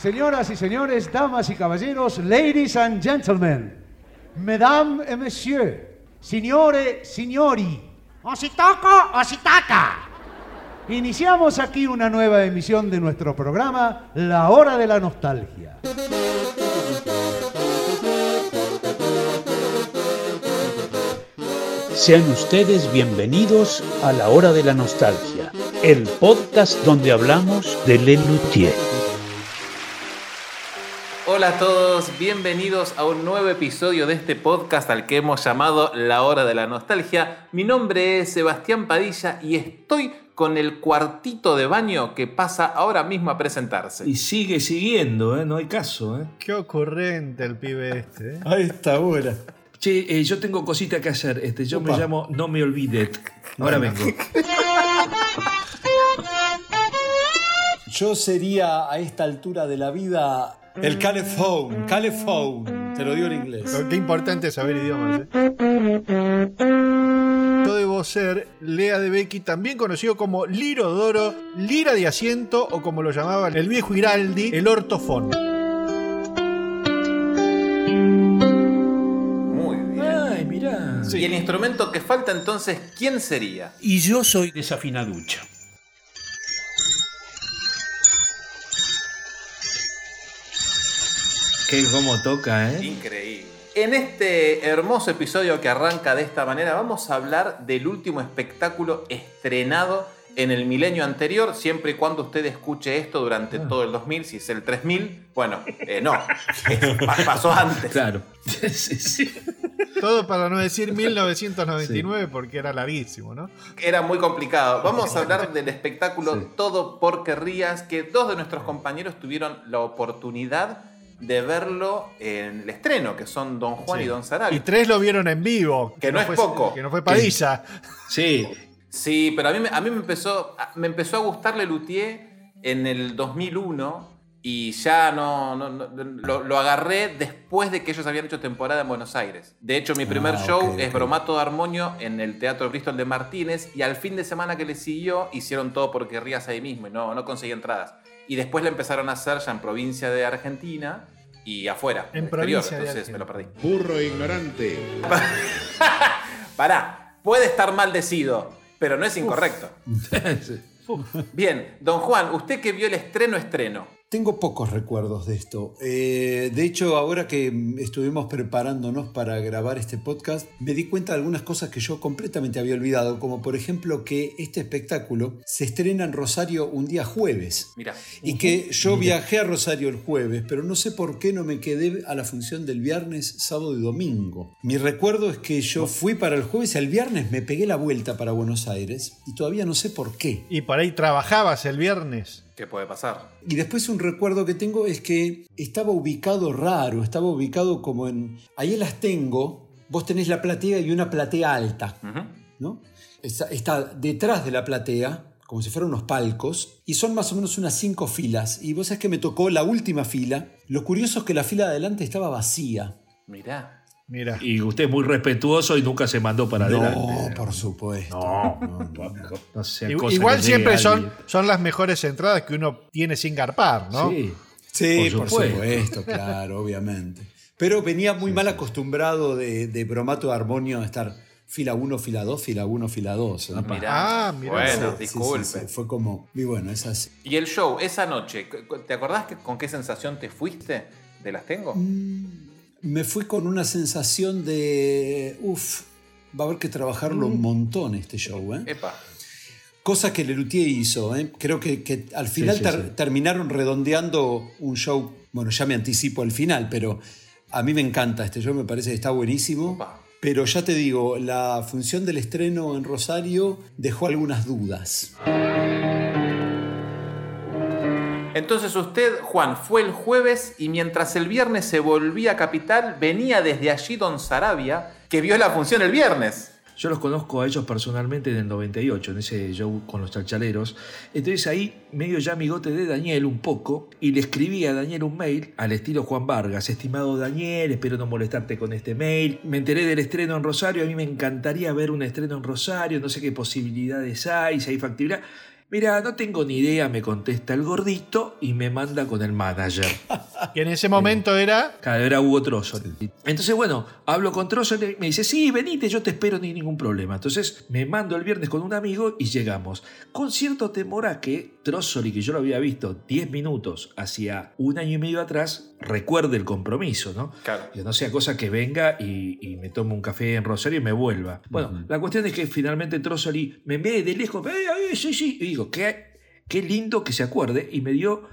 Señoras y señores, damas y caballeros, ladies and gentlemen, mesdames et messieurs, signore, signori, Ositoco, ositaca. iniciamos aquí una nueva emisión de nuestro programa La Hora de la Nostalgia. Sean ustedes bienvenidos a la Hora de la Nostalgia, el podcast donde hablamos de Lelutier. Hola a todos, bienvenidos a un nuevo episodio de este podcast al que hemos llamado La Hora de la Nostalgia. Mi nombre es Sebastián Padilla y estoy con el cuartito de baño que pasa ahora mismo a presentarse. Y sigue siguiendo, ¿eh? no hay caso. ¿eh? Qué ocurrente el pibe este. ¿eh? A esta hora. Che, eh, yo tengo cosita que hacer. Este, yo me llamo No Me Olvidet. Ahora vengo. Yo sería a esta altura de la vida el calephone, calephone, te lo digo en inglés. Pero Qué importante es saber idiomas. ¿eh? Yo debo ser Lea de Becky, también conocido como Liro Doro, Lira de Asiento o como lo llamaba el viejo Iraldi, el ortofón. Muy bien. Ay, mirá. Y el instrumento que falta entonces, ¿quién sería? Y yo soy desafinaducha. Qué cómo toca, ¿eh? Increíble. En este hermoso episodio que arranca de esta manera, vamos a hablar del último espectáculo estrenado en el milenio anterior, siempre y cuando usted escuche esto durante todo el 2000, si es el 3000, bueno, eh, no, pa- pasó antes. Claro. Sí, sí. Todo para no decir 1999 porque era larguísimo, ¿no? Era muy complicado. Vamos a hablar del espectáculo Sí. Todo por Querrías, que dos de nuestros compañeros tuvieron la oportunidad de verlo en el estreno, que son Don Juan y Don Sarabia. Y tres lo vieron en vivo. Que no es fue, poco. Que no fue Padilla. Sí. Sí, pero a mí, me- a mí me, empezó, me empezó a gustar Lelutier en el 2001 y ya no, no- no- lo, lo agarré después de que ellos habían hecho temporada en Buenos Aires. De hecho, mi primer Ah, show es. Bromato de Armonio en el Teatro Bristol de Martínez y al fin de semana que le siguió hicieron todo porque rías ahí mismo y no, no conseguí entradas. Y después la empezaron a hacer ya en provincia de Argentina y afuera. En exterior, provincia de entonces me lo perdí. Burro ignorante. Pará, puede estar maldecido, pero no es incorrecto. Bien, don Juan, usted que vio el estreno estreno. Tengo pocos recuerdos de esto. Eh, de hecho, ahora que estuvimos preparándonos para grabar este podcast, me di cuenta de algunas cosas que yo completamente había olvidado, como por ejemplo que este espectáculo se estrena en Rosario un día jueves. Mira, Y que yo viajé a Rosario el jueves, pero no sé por qué no me quedé a la función del viernes, sábado y domingo. Mi recuerdo es que yo fui para el jueves y el viernes me pegué la vuelta para Buenos Aires y todavía no sé por qué. Y por ahí trabajabas el viernes. ¿Qué puede pasar? Y después un recuerdo que tengo es que estaba ubicado raro, estaba ubicado como en... Ahí las tengo, vos tenés la platea y una platea alta. ¿no? Está, está detrás de la platea, como si fueran unos palcos, y son más o menos unas cinco filas. Y vos sabés que me tocó la última fila. Lo curioso es que la fila de adelante estaba vacía. Mirá. Mira. Y usted es muy respetuoso y nunca se mandó para No, adelante. por supuesto. No, no sea cosa Igual siempre son, son las mejores entradas que uno tiene sin garpar, ¿no? Sí. Sí, Por por supuesto. supuesto, claro, obviamente. Pero venía muy mal acostumbrado de, de bromato de armonio a estar fila 1, fila 2, fila 1, fila 2. Mirá. Ah, mirá. Bueno, Sí, sí, disculpe. sí, sí, Fue como, y bueno, es así. Y el show, esa noche, ¿te acordás que, con qué sensación te fuiste de las tengo? Me fui con una sensación de, uff, va a haber que trabajarlo un montón este show, ¿eh? Epa. Cosa que Lelutier hizo, ¿eh? Creo que, que al final sí, ter- sí. terminaron redondeando un show, bueno, ya me anticipo al final, pero a mí me encanta este show, me parece que está buenísimo. Opa. Pero ya te digo, la función del estreno en Rosario dejó algunas dudas. Entonces usted, Juan, fue el jueves y mientras el viernes se volvía a Capital, venía desde allí Don Sarabia, que vio la función el viernes. Yo los conozco a ellos personalmente en el 98, en ese show con los chalchaleros. Entonces ahí medio ya amigote de Daniel un poco y le escribí a Daniel un mail al estilo Juan Vargas. Estimado Daniel, espero no molestarte con este mail. Me enteré del estreno en Rosario, a mí me encantaría ver un estreno en Rosario, no sé qué posibilidades hay, si hay factibilidad. Mira, no tengo ni idea, me contesta el gordito y me manda con el manager. Que en ese momento era. Claro, era Hugo Trossoli. Entonces, bueno, hablo con Trossoli, me dice, sí, venite, yo te espero, ni ningún problema. Entonces, me mando el viernes con un amigo y llegamos. Con cierto temor a que Trossoli, que yo lo había visto 10 minutos hacia un año y medio atrás, recuerde el compromiso, ¿no? Claro. Que no sea cosa que venga y, y me tome un café en Rosario y me vuelva. Bueno, la cuestión es que finalmente Trossoli me ve de lejos, "Eh, eh, sí, sí, y digo, qué, qué lindo que se acuerde, y me dio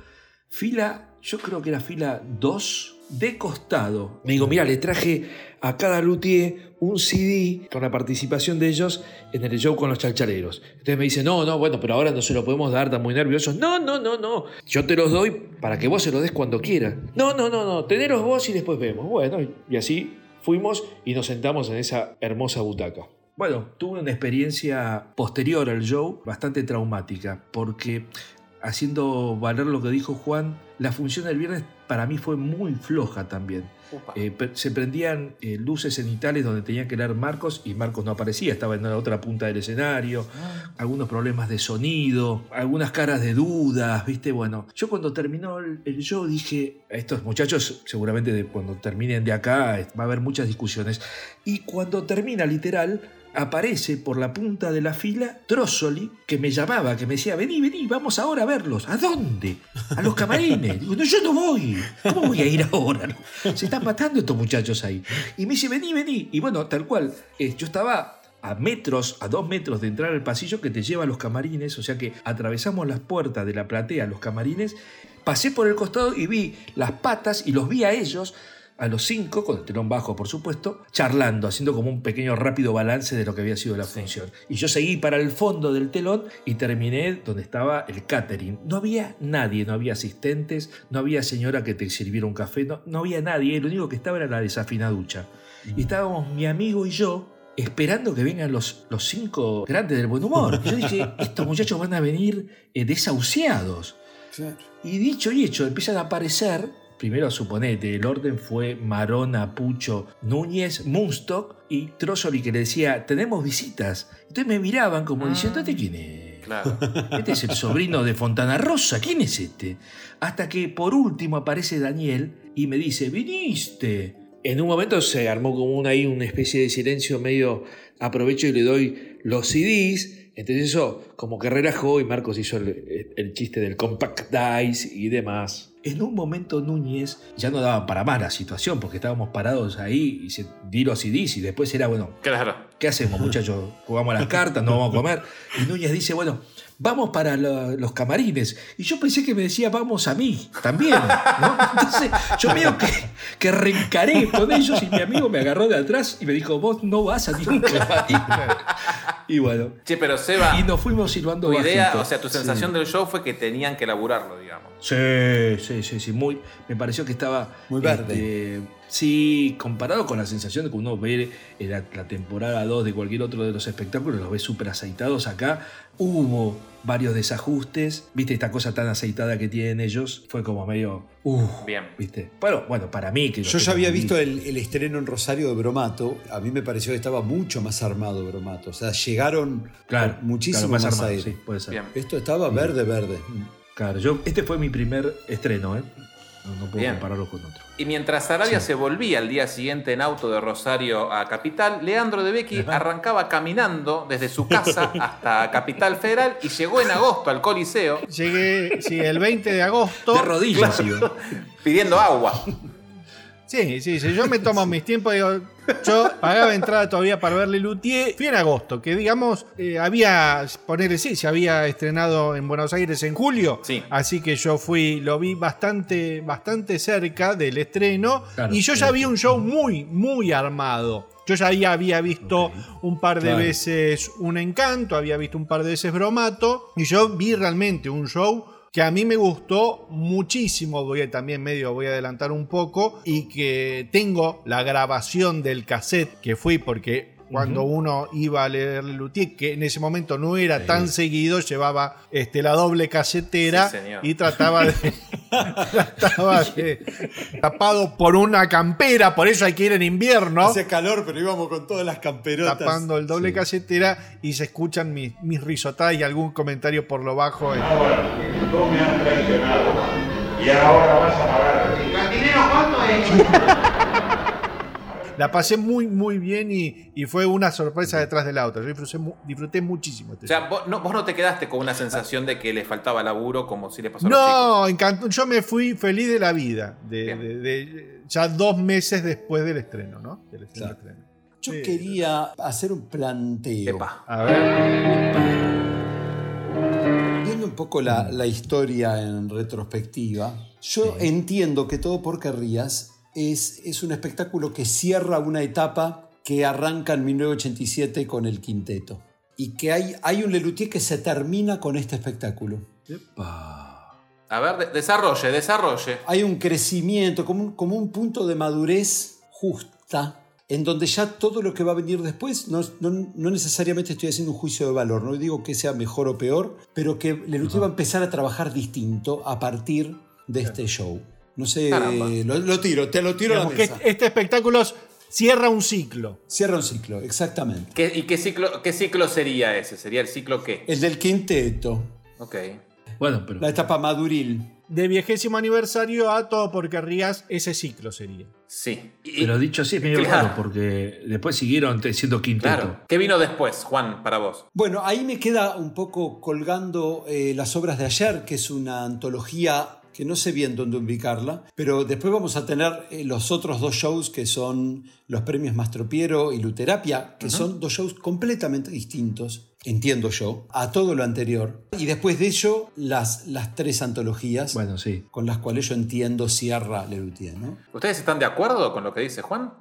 fila, yo creo que era fila 2 de costado. Me digo, mira, le traje a cada luthier un CD con la participación de ellos en el show con los chalchaleros. Entonces me dice, no, no, bueno, pero ahora no se lo podemos dar, están muy nerviosos. No, no, no, no. Yo te los doy para que vos se los des cuando quieras. No, no, no, no. Teneros vos y después vemos. Bueno, y así fuimos y nos sentamos en esa hermosa butaca. Bueno, tuve una experiencia posterior al show bastante traumática, porque haciendo valer lo que dijo Juan, la función del viernes para mí fue muy floja también. Eh, se prendían eh, luces cenitales donde tenía que leer Marcos y Marcos no aparecía, estaba en la otra punta del escenario, algunos problemas de sonido, algunas caras de dudas, ¿viste? Bueno, yo cuando terminó el, el show dije, estos muchachos seguramente de- cuando terminen de acá va a haber muchas discusiones. Y cuando termina literal, aparece por la punta de la fila Trossoli, que me llamaba, que me decía, vení, vení, vamos ahora a verlos. ¿A dónde? A los camarines. No, yo no voy. ¿Cómo voy a ir ahora? Se están matando estos muchachos ahí. Y me dice, vení, vení. Y bueno, tal cual, eh, yo estaba a metros, a dos metros de entrar al pasillo que te lleva a los camarines, o sea que atravesamos las puertas de la platea los camarines, pasé por el costado y vi las patas y los vi a ellos, a los cinco, con el telón bajo por supuesto, charlando, haciendo como un pequeño rápido balance de lo que había sido la función. Y yo seguí para el fondo del telón y terminé donde estaba el catering. No había nadie, no había asistentes, no había señora que te sirviera un café, no, no había nadie, lo único que estaba era la desafinaducha. Y estábamos mi amigo y yo esperando que vengan los, los cinco grandes del buen humor. Y yo dije, estos muchachos van a venir eh, desahuciados. Y dicho y hecho, empiezan a aparecer, primero suponete, el orden fue Marona, Pucho, Núñez, Munstock y Trossoli que le decía, tenemos visitas. Entonces me miraban como diciendo, ¿este quién es? Claro. Este es el sobrino de Fontana Rosa, ¿quién es este? Hasta que por último aparece Daniel y me dice, viniste. En un momento se armó como una, ahí una especie de silencio medio aprovecho y le doy los CDs. Entonces eso como que relajó y Marcos hizo el, el chiste del compact dice y demás. En un momento Núñez ya no daba para más la situación porque estábamos parados ahí y se di los CDs y después era, bueno, Claro. ¿Qué hacemos, muchachos? ¿Jugamos a las cartas? ¿No vamos a comer? Y Núñez dice, bueno, vamos para lo- los camarines. Y yo pensé que me decía, vamos a mí, también. ¿no? Entonces, yo medio que, que reencaré con ellos y mi amigo me agarró de atrás y me dijo, vos no vas a ningún camarín. Y bueno, Che, pero Seba, y nos fuimos silbando tu idea, bajito. o sea, tu sensación del show fue que tenían que laburarlo, digamos. Sí, sí, sí, sí. Muy, me pareció que estaba. Muy verde. este, sí, comparado con la sensación de que uno ve en la, la temporada 2 de cualquier otro de los espectáculos, los ve súper aceitados acá. Hubo varios desajustes. Viste, esta cosa tan aceitada que tienen ellos. Fue como medio. Uh, Bien. ¿Viste? Bueno, bueno, para mí que. Yo ya había visto el, el estreno en Rosario de Bromato. A mí me pareció que estaba mucho más armado Bromato. O sea, llegaron Claro, muchísimo claro, más, armado, a él. sí, puede ser. Bien. Esto estaba verde, verde. Claro, yo, este fue mi primer estreno, ¿eh? No, no puedo Bien. compararlo con otro. Y mientras Arabia se volvía al día siguiente en auto de Rosario a Capital, Leandro de Becky arrancaba caminando desde su casa hasta Capital Federal y llegó en agosto al Coliseo Llegué, sí, el 20 de agosto. De rodillas, pidiendo agua. Sí, sí, sí, yo me tomo mis tiempos, digo, yo pagaba entrada todavía para verle Luthier, fui en agosto, que digamos, eh, había, ponerle sí, se había estrenado en Buenos Aires en julio, Sí. así que yo fui, lo vi bastante, bastante cerca del estreno, Claro, y yo ya vi un show muy, muy armado. Yo ya había, había visto un par de Claro. veces un encanto, había visto un par de veces bromato, y yo vi realmente un show que a mí me gustó muchísimo, voy a también medio voy a adelantar un poco y que tengo la grabación del cassette que fui porque cuando uno iba a leer Lelutier, que en ese momento no era tan seguido, llevaba este, la doble casetera Sí, y trataba de, trataba de- tapado por una campera, por eso hay que ir en invierno, Hace calor, pero íbamos con todas las camperotas. tapando el doble Sí. casetera y se escuchan mis, mis risotadas y algún comentario por lo bajo. eh. Tú me has traicionado y ahora vas a pagar. ¿El dinero cuánto es? La pasé muy, muy bien y, y fue una sorpresa detrás de la otra. Yo disfruté, mu- disfruté muchísimo. este O sea, vos no, vos no te quedaste con una sensación de que le faltaba laburo como si le pasó a los. No, encantó. Yo me fui feliz de la vida. De, Bien. de- de- ya dos meses después del estreno, ¿no? Del estreno, Claro. estreno. Yo Sí. quería hacer un planteo. Epa. A ver. Viendo un poco la, la historia en retrospectiva, yo entiendo que Todo por Querrías es, es un espectáculo que cierra una etapa que arranca en 1987 con el quinteto. Y que hay, hay un Lelutier que se termina con este espectáculo. Epa. A ver, de- desarrolle, desarrolle. Hay un crecimiento, como un, como un punto de madurez justa, en donde ya todo lo que va a venir después, no, no- no necesariamente estoy haciendo un juicio de valor, no digo que sea mejor o peor, pero que Lelutier va a empezar a trabajar distinto a partir de este show. No sé, lo, lo tiro, te lo tiro a la que mesa. este, espectáculo cierra un ciclo. Cierra un ciclo, exactamente. ¿Qué- ¿Y qué ciclo, qué ciclo sería ese? ¿Sería el ciclo qué? El del quinteto, Ok. Bueno, pero. la etapa maduril. De vigésimo aniversario a todo por querrías, ese ciclo sería. Sí. Y- Pero dicho así es medio Claro. raro, porque después siguieron siendo quinteto. Claro. ¿Qué vino después, Juan, para vos? Bueno, ahí me queda un poco colgando eh, las obras de ayer, que es una antología que no sé bien dónde ubicarla, pero después vamos a tener eh, los otros dos shows que son los premios Mastropiero y Luterapia, que son dos shows completamente distintos, entiendo yo, a todo lo anterior. Y después de ello, las, las tres antologías Bueno, sí. con las cuales yo entiendo cierra Lelutier, ¿no? ¿Ustedes están de acuerdo con lo que dice Juan?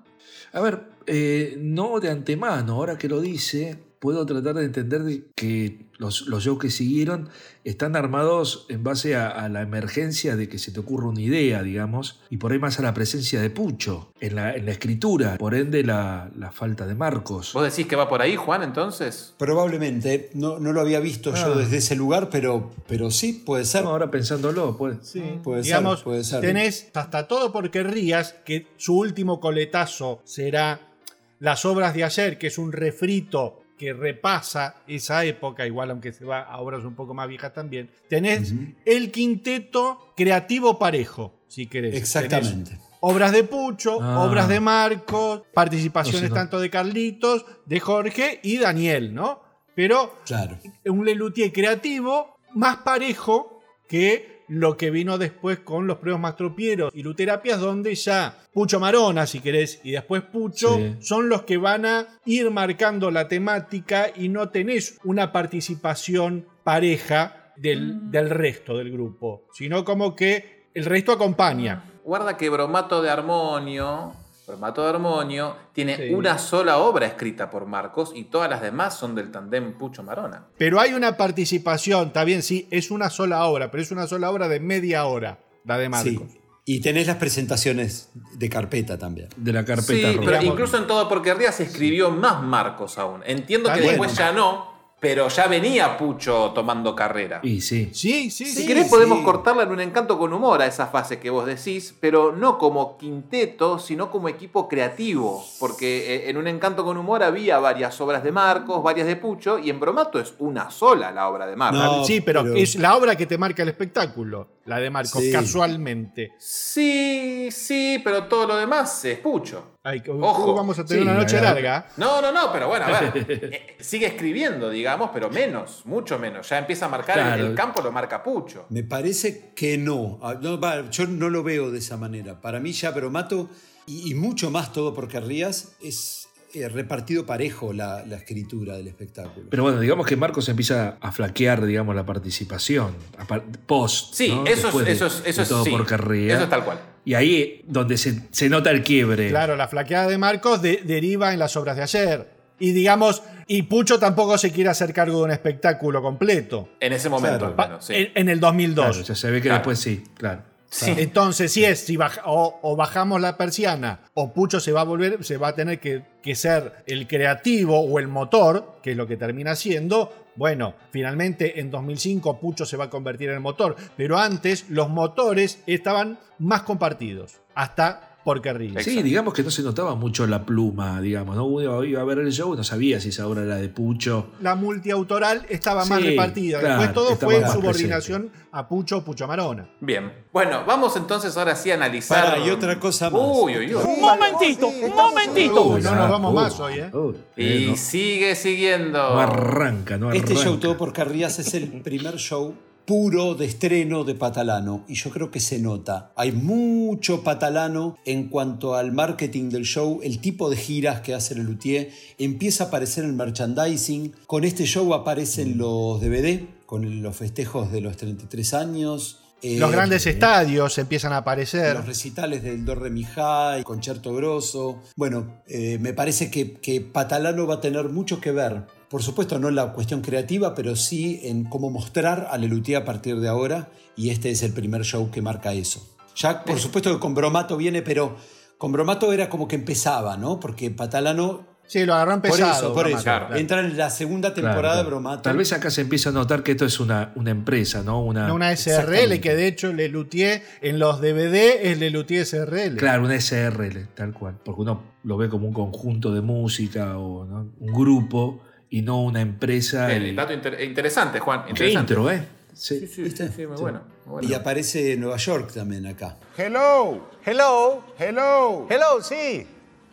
A ver, eh, no de antemano, ahora que lo dice, puedo tratar de entender de que los, los shows que siguieron están armados en base a, a la emergencia de que se te ocurra una idea, digamos, y por ahí más a la presencia de Pucho en la, en la escritura, por ende la, la falta de Marcos. ¿Vos decís que va por ahí, Juan, entonces? Probablemente, no, no lo había visto yo Ah. desde ese lugar, pero, pero sí, puede ser. No, ahora pensándolo, pues. Sí, Puede ser, digamos, puede ser. tenés hasta todo por querrías que su último coletazo será las obras de ayer, que es un refrito que repasa esa época, igual aunque se va a obras un poco más viejas también. Tenés el quinteto creativo parejo, si querés. Exactamente. Tenés obras de Pucho, Ah. obras de Marcos, participaciones No sé, no. tanto de Carlitos, de Jorge y Daniel, ¿no? Pero Claro. un Lelutier creativo más parejo que lo que vino después con los premios Mastropieros y Luterapias, donde ya Pucho Marona, si querés, y después Pucho, Sí. son los que van a ir marcando la temática y no tenés una participación pareja del, del resto del grupo, sino como que el resto acompaña. Guarda que Bromato de Armonio, Bromato de Armonio, tiene Sí. una sola obra escrita por Marcos y todas las demás son del tandem Pucho Marona. Pero hay una participación, está bien, sí, es una sola obra, pero es una sola obra de media hora, la de Marcos. Sí. Y tenés las presentaciones de carpeta también. De la Sí, carpeta roja. pero incluso en todo porque Ría se escribió más Marcos aún. Entiendo Está que bien. después ya no, pero ya venía Pucho tomando carrera. Y sí. Sí, sí, Si sí. querés sí. podemos cortarla en un encanto con humor a esa fase que vos decís, pero no como quinteto, sino como equipo creativo, porque eh, en un encanto con humor había varias obras de Marcos, varias de Pucho, y en Bromato es una sola la obra de Marcos. No, sí, pero, pero- es la obra que te marca el espectáculo, la de Marcos, Sí. casualmente. Sí, sí, pero todo lo demás es Pucho. Ay, Ojo. vamos a tener Sí, una noche la- larga. No, no, no, pero bueno, a ver. eh, sigue escribiendo, digamos, pero menos, mucho menos. Ya empieza a marcar el- Claro. el campo, lo marca Pucho. Me parece que no. Ah, no, yo no lo veo de esa manera. Para mí ya Bromato y, y mucho más todo por Querrías es eh, repartido parejo la, la escritura del espectáculo. Pero bueno, digamos que Marcos empieza a flaquear, digamos, la participación. a par- Post. Sí, ¿no? eso, es, de- eso es, eso de es, todo sí. por carrera. Eso es tal cual. Y ahí donde se, se nota el quiebre. Claro, la flaqueada de Marcos de- deriva en las obras de ayer. Y digamos, y Pucho tampoco se quiere hacer cargo de un espectáculo completo. En ese momento, Claro. al Pa- menos, sí. en, en el 2002. Claro, ya se ve que Claro. después sí, claro. Entonces, si es, si baja- o, o bajamos la persiana, o Pucho se va a volver, se va a tener que, que ser el creativo o el motor, que es lo que termina siendo. Bueno, finalmente en 2005 Pucho se va a convertir en motor, pero antes los motores estaban más compartidos, hasta porque Ríos. Sí, digamos que no se notaba mucho la pluma, digamos, ¿no? Uno iba a ver el show y no sabía si esa obra era de Pucho. La multiautoral estaba más Sí, repartida. claro, Después todo fue en subordinación a Pucho o Pucho Marona. Bien. Bueno, vamos entonces ahora sí a analizar. Para, y otra cosa más. Uy, uy, uy. Un momentito, un momentito. Uy, no nos vamos uy, más hoy, ¿eh? uy, Y eh, no, sigue siguiendo. no arranca, no arranca. Este show todo por Carrías es el primer show puro de estreno de Patalano y yo creo que se nota. Hay mucho Patalano en cuanto al marketing del show, el tipo de giras que hace el Luthier, empieza a aparecer el merchandising. Con este show aparecen los DVD con los festejos de los 33 años. eh, Los grandes estadios empiezan a aparecer. los recitales del Do Re Mi High, Concierto Grosso. Bueno, eh, me parece que, que Patalano va a tener mucho que ver. Por supuesto, no en la cuestión creativa, pero sí en cómo mostrar a Lelutier a partir de ahora. Y este es el primer show que marca eso. Ya, por supuesto que con Bromato viene, pero con Bromato era como que empezaba, ¿no? Porque Patalano. Sí, lo agarran Por pesado. eso, por eso. claro. Entra en la segunda Claro, temporada claro. de Bromato. Tal vez acá se empieza a notar que esto es una, una empresa, ¿no? Una, No, Una SRL, que de hecho Lelutier en los DVD es Lelutier SRL. Claro, una SRL, tal cual. Porque uno lo ve como un conjunto de música o ¿no? un grupo y no una empresa. Y- dato inter- interesante, Juan. Interesante. intro, ¿eh? Sí. Sí, sí, ¿Viste? sí, muy bueno. muy bueno. Y aparece Nueva York también acá. Hello, hello, hello. Hello, sí.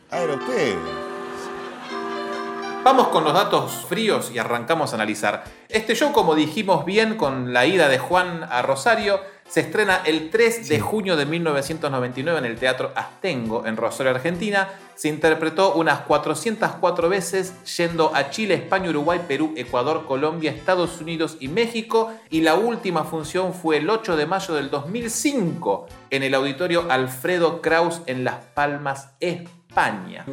Ahora usted. Vamos con los datos fríos y arrancamos a analizar. Este show, como dijimos bien con la ida de Juan a Rosario, se estrena el 3 de junio de 1999 en el Teatro Astengo, en Rosario, Argentina. Se interpretó unas 404 veces, yendo a Chile, España, Uruguay, Perú, Ecuador, Colombia, Estados Unidos y México. Y la última función fue el 8 de mayo del 2005 en el Auditorio Alfredo Kraus en Las Palmas, España.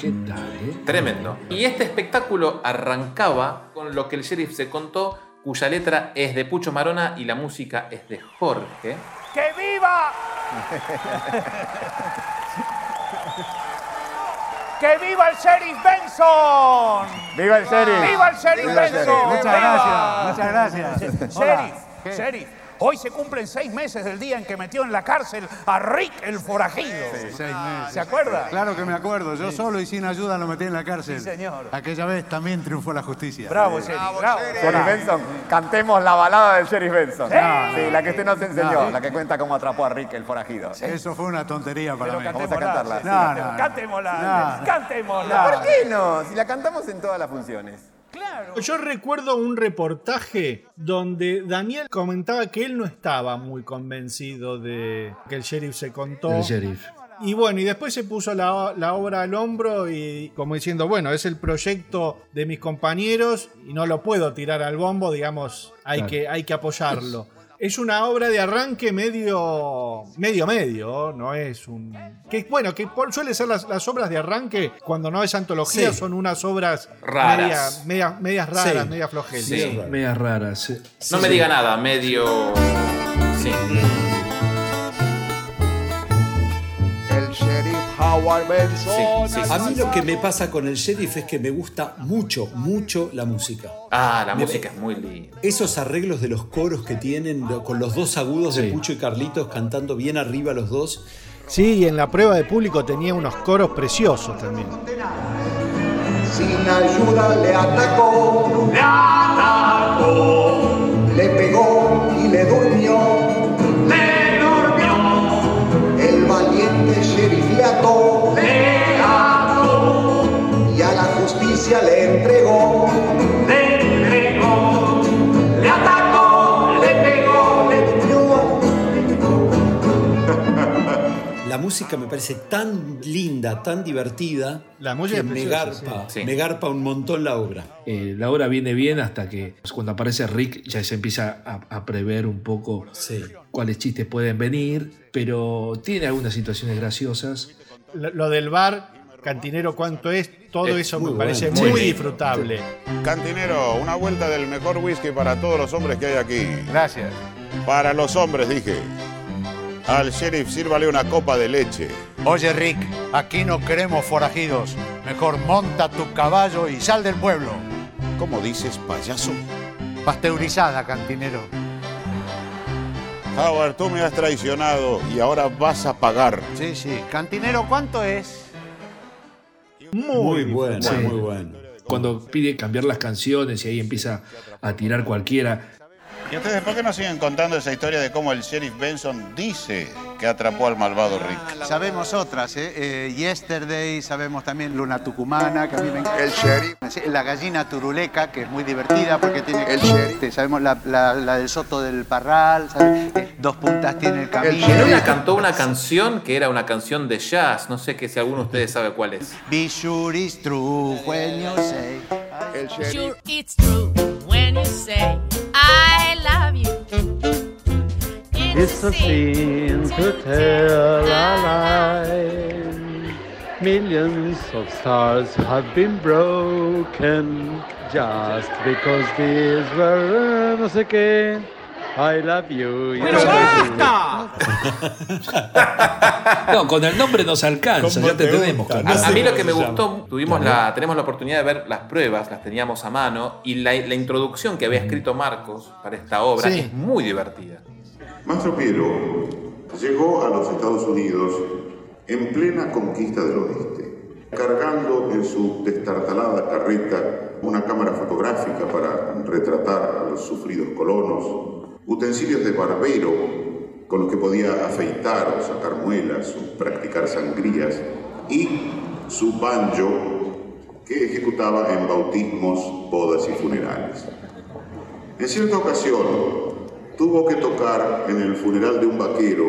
¿Qué tal, eh? Tremendo. Y este espectáculo arrancaba con lo que el sheriff se contó, cuya letra es de Pucho Marona y la música es de Jorge. ¡Que viva! ¡Que viva el sheriff Benson! ¡Viva el sheriff! ¡Viva el sheriff ¡Viva el Benson! Muchas gracias, muchas gracias. Sheriff, sheriff. Hoy se cumplen seis meses del día en que metió en la cárcel a Rick el forajido. Seis meses. ¿Se acuerda? Claro que me acuerdo. Yo solo y sin ayuda lo metí en la cárcel. Sí, señor. Aquella vez también triunfó la justicia. Bravo, sheriff. Bravo. Sheriff Benson, cantemos la balada del Sheriff Benson. Sí. Sí, la que usted nos enseñó, No. la que cuenta cómo atrapó a Rick el forajido. Eso fue una tontería para Pero mí. Vamos a cantarla. No, no, no. Cantémosla. No. Cantémosla. ¿Por qué no? Si la cantamos en todas las funciones. Claro. Yo recuerdo un reportaje donde Daniel comentaba que él no estaba muy convencido de que el sheriff se contó. El sheriff. Y bueno, y después se puso la, la obra al hombro y como diciendo, bueno, es el proyecto de mis compañeros y no lo puedo tirar al bombo, digamos, hay, Claro. que, hay que apoyarlo. Es una obra de arranque medio, medio, medio, no es un... Que, bueno, que por- suele ser las, las obras de arranque, cuando no es antología, Sí. son unas obras Raras. media- media- medias raras, Sí. medias flojeras. Sí. Medias raras. sí. No me diga nada, medio. Sí. Sí, sí, sí. A mí lo que me pasa con el sheriff es que me gusta mucho, mucho la música. Ah, la música es muy linda. Esos arreglos de los coros que tienen, con los dos agudos de. Pucho y Carlitos cantando bien arriba los dos. Sí, y en la prueba de público tenía unos coros preciosos también. Sin ayuda le atacó, le atacó, le pegó y le durmió, le y a la justicia le entregó, le entregó, le atacó, le pegó, le. La música me parece tan linda, tan divertida, La música que es me preciosa, garpa, sí. Me garpa un montón la obra. Eh, la hora viene bien hasta que pues, cuando aparece Rick ya se empieza a, a prever un poco Sí. cuáles chistes pueden venir, pero tiene algunas situaciones graciosas. Lo, lo del bar Cantinero, ¿cuánto es? Todo Es eso muy me parece bueno. muy Sí. disfrutable. Cantinero, una vuelta del mejor whisky para todos los hombres que hay aquí. Gracias. Para los hombres, dije. Al sheriff sírvale una copa de leche. Oye, Rick, aquí no queremos forajidos. Mejor monta tu caballo y sal del pueblo. ¿Cómo dices, payaso? Pasteurizada, cantinero. Howard, tú me has traicionado y ahora vas a pagar. Sí, sí. Cantinero, ¿cuánto es? Muy bueno, Sí. muy bueno. Cuando pide cambiar las canciones y ahí empieza a tirar cualquiera. ¿Y ustedes por qué no siguen contando esa historia de cómo el sheriff Benson dice que atrapó al malvado Rick? Sabemos otras, ¿eh? Eh, Yesterday, sabemos también Luna Tucumana, que a mí me encanta. El sheriff. La gallina turuleca, que es muy divertida porque tiene... El sheriff. Este, Sabemos la, la- la del Soto del Parral, ¿sabes? Dos puntas tiene el camino. Luna cantó una canción que era una canción de jazz. No sé que si alguno de ustedes sabe cuál es. Be sure it's true when you say... El. Sure, it's true when you say I love you. It's a sin to tell a lie. Millions of stars have been broken just because these were no sé qué. I love you. you ¡Pero know. No, con el nombre nos alcanza, ya te tenemos. A mí lo que me gustó, tuvimos la, tenemos la oportunidad de ver las pruebas, las teníamos a mano, y la, la introducción que había escrito Marcos para esta obra Sí. es muy divertida. Mastro Piero llegó a los Estados Unidos en plena conquista del oeste, cargando en su destartalada carreta una cámara fotográfica para retratar a los sufridos colonos, utensilios de barbero con los que podía afeitar o sacar muelas o practicar sangrías, y su banjo que ejecutaba en bautismos, bodas y funerales. En cierta ocasión, tuvo que tocar en el funeral de un vaquero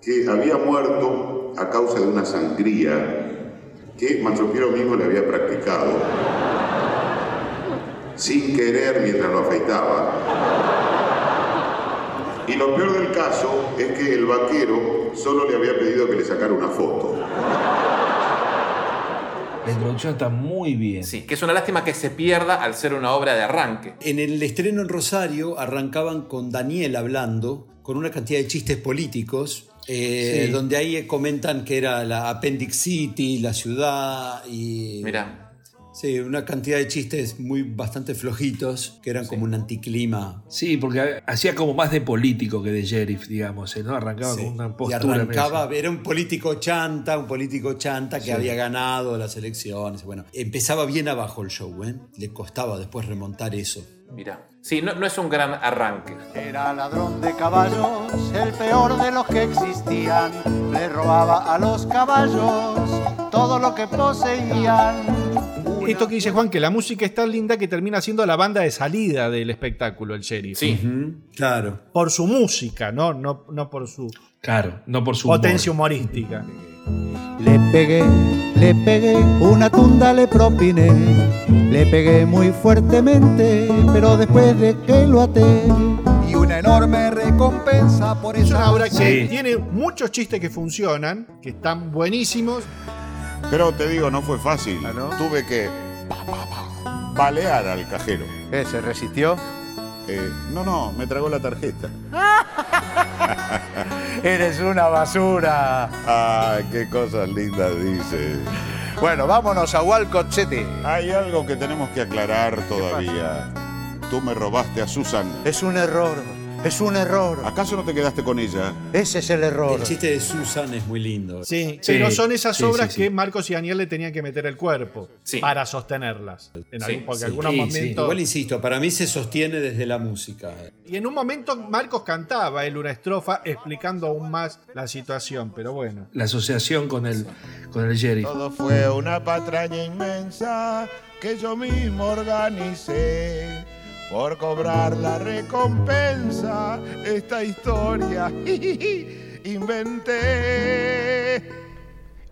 que había muerto a causa de una sangría que Mantropiero mismo le había practicado sin querer mientras lo afeitaba. Y lo peor del caso es que el vaquero solo le había pedido que le sacara una foto. La introducción está muy bien. Sí, que es una lástima que se pierda al ser una obra de arranque. En el estreno en Rosario arrancaban con Daniel hablando, con una cantidad de chistes políticos, eh, Sí. donde ahí comentan que era la Appendix City, la ciudad y... Mirá. Sí, una cantidad de chistes muy bastante flojitos, que eran como un anticlima. Sí, porque hacía como más de político que de sheriff, digamos, ¿eh? ¿no? Arrancaba Sí. con una Y postura. arrancaba, medio- era un político chanta, un político chanta que Sí. había ganado las elecciones. Bueno, empezaba bien abajo el show, ¿eh? Le costaba después remontar eso. Mirá. Sí, no, no es un gran arranque. Era ladrón de caballos, el peor de los que existían. Le robaba a los caballos todo lo que poseían. Esto que dice Juan, que la música es tan linda que termina siendo la banda de salida del espectáculo, el sheriff. Sí. Claro. Por su música, ¿no? No, no por su Claro, no por su humor. potencia humorística. Le pegué, le pegué, una tunda le propiné. Le pegué muy fuertemente, pero después de que lo até. Y una enorme recompensa por Es esa una obra que Sí. tiene muchos chistes que funcionan, que están buenísimos. Pero te digo, no fue fácil. ¿Ah, no? Tuve que pa, pa, pa, balear al cajero. ¿Qué, ¿Se resistió? Eh, no, no, me tragó la tarjeta. Eres una basura. Ah, qué cosas lindas dices. Bueno, vámonos a Walcott City. Hay algo que tenemos que aclarar todavía. Tú me robaste a Susan. Es un error. Es un error. ¿Acaso no te quedaste con ella? Ese es el error. El chiste de Susan es muy lindo. Sí, Sí, pero son esas sí, obras sí, sí. que Marcos y Daniel le tenían que meter el cuerpo Sí. para sostenerlas. En Sí, algún- porque sí. algunos Sí, sí. momentos. Igual insisto, para mí se sostiene desde la música. Y en un momento Marcos cantaba él una estrofa explicando aún más la situación, pero bueno. La asociación con el, con el sheriff. Todo fue una patraña inmensa que yo mismo organicé. Por cobrar la recompensa, esta historia inventé.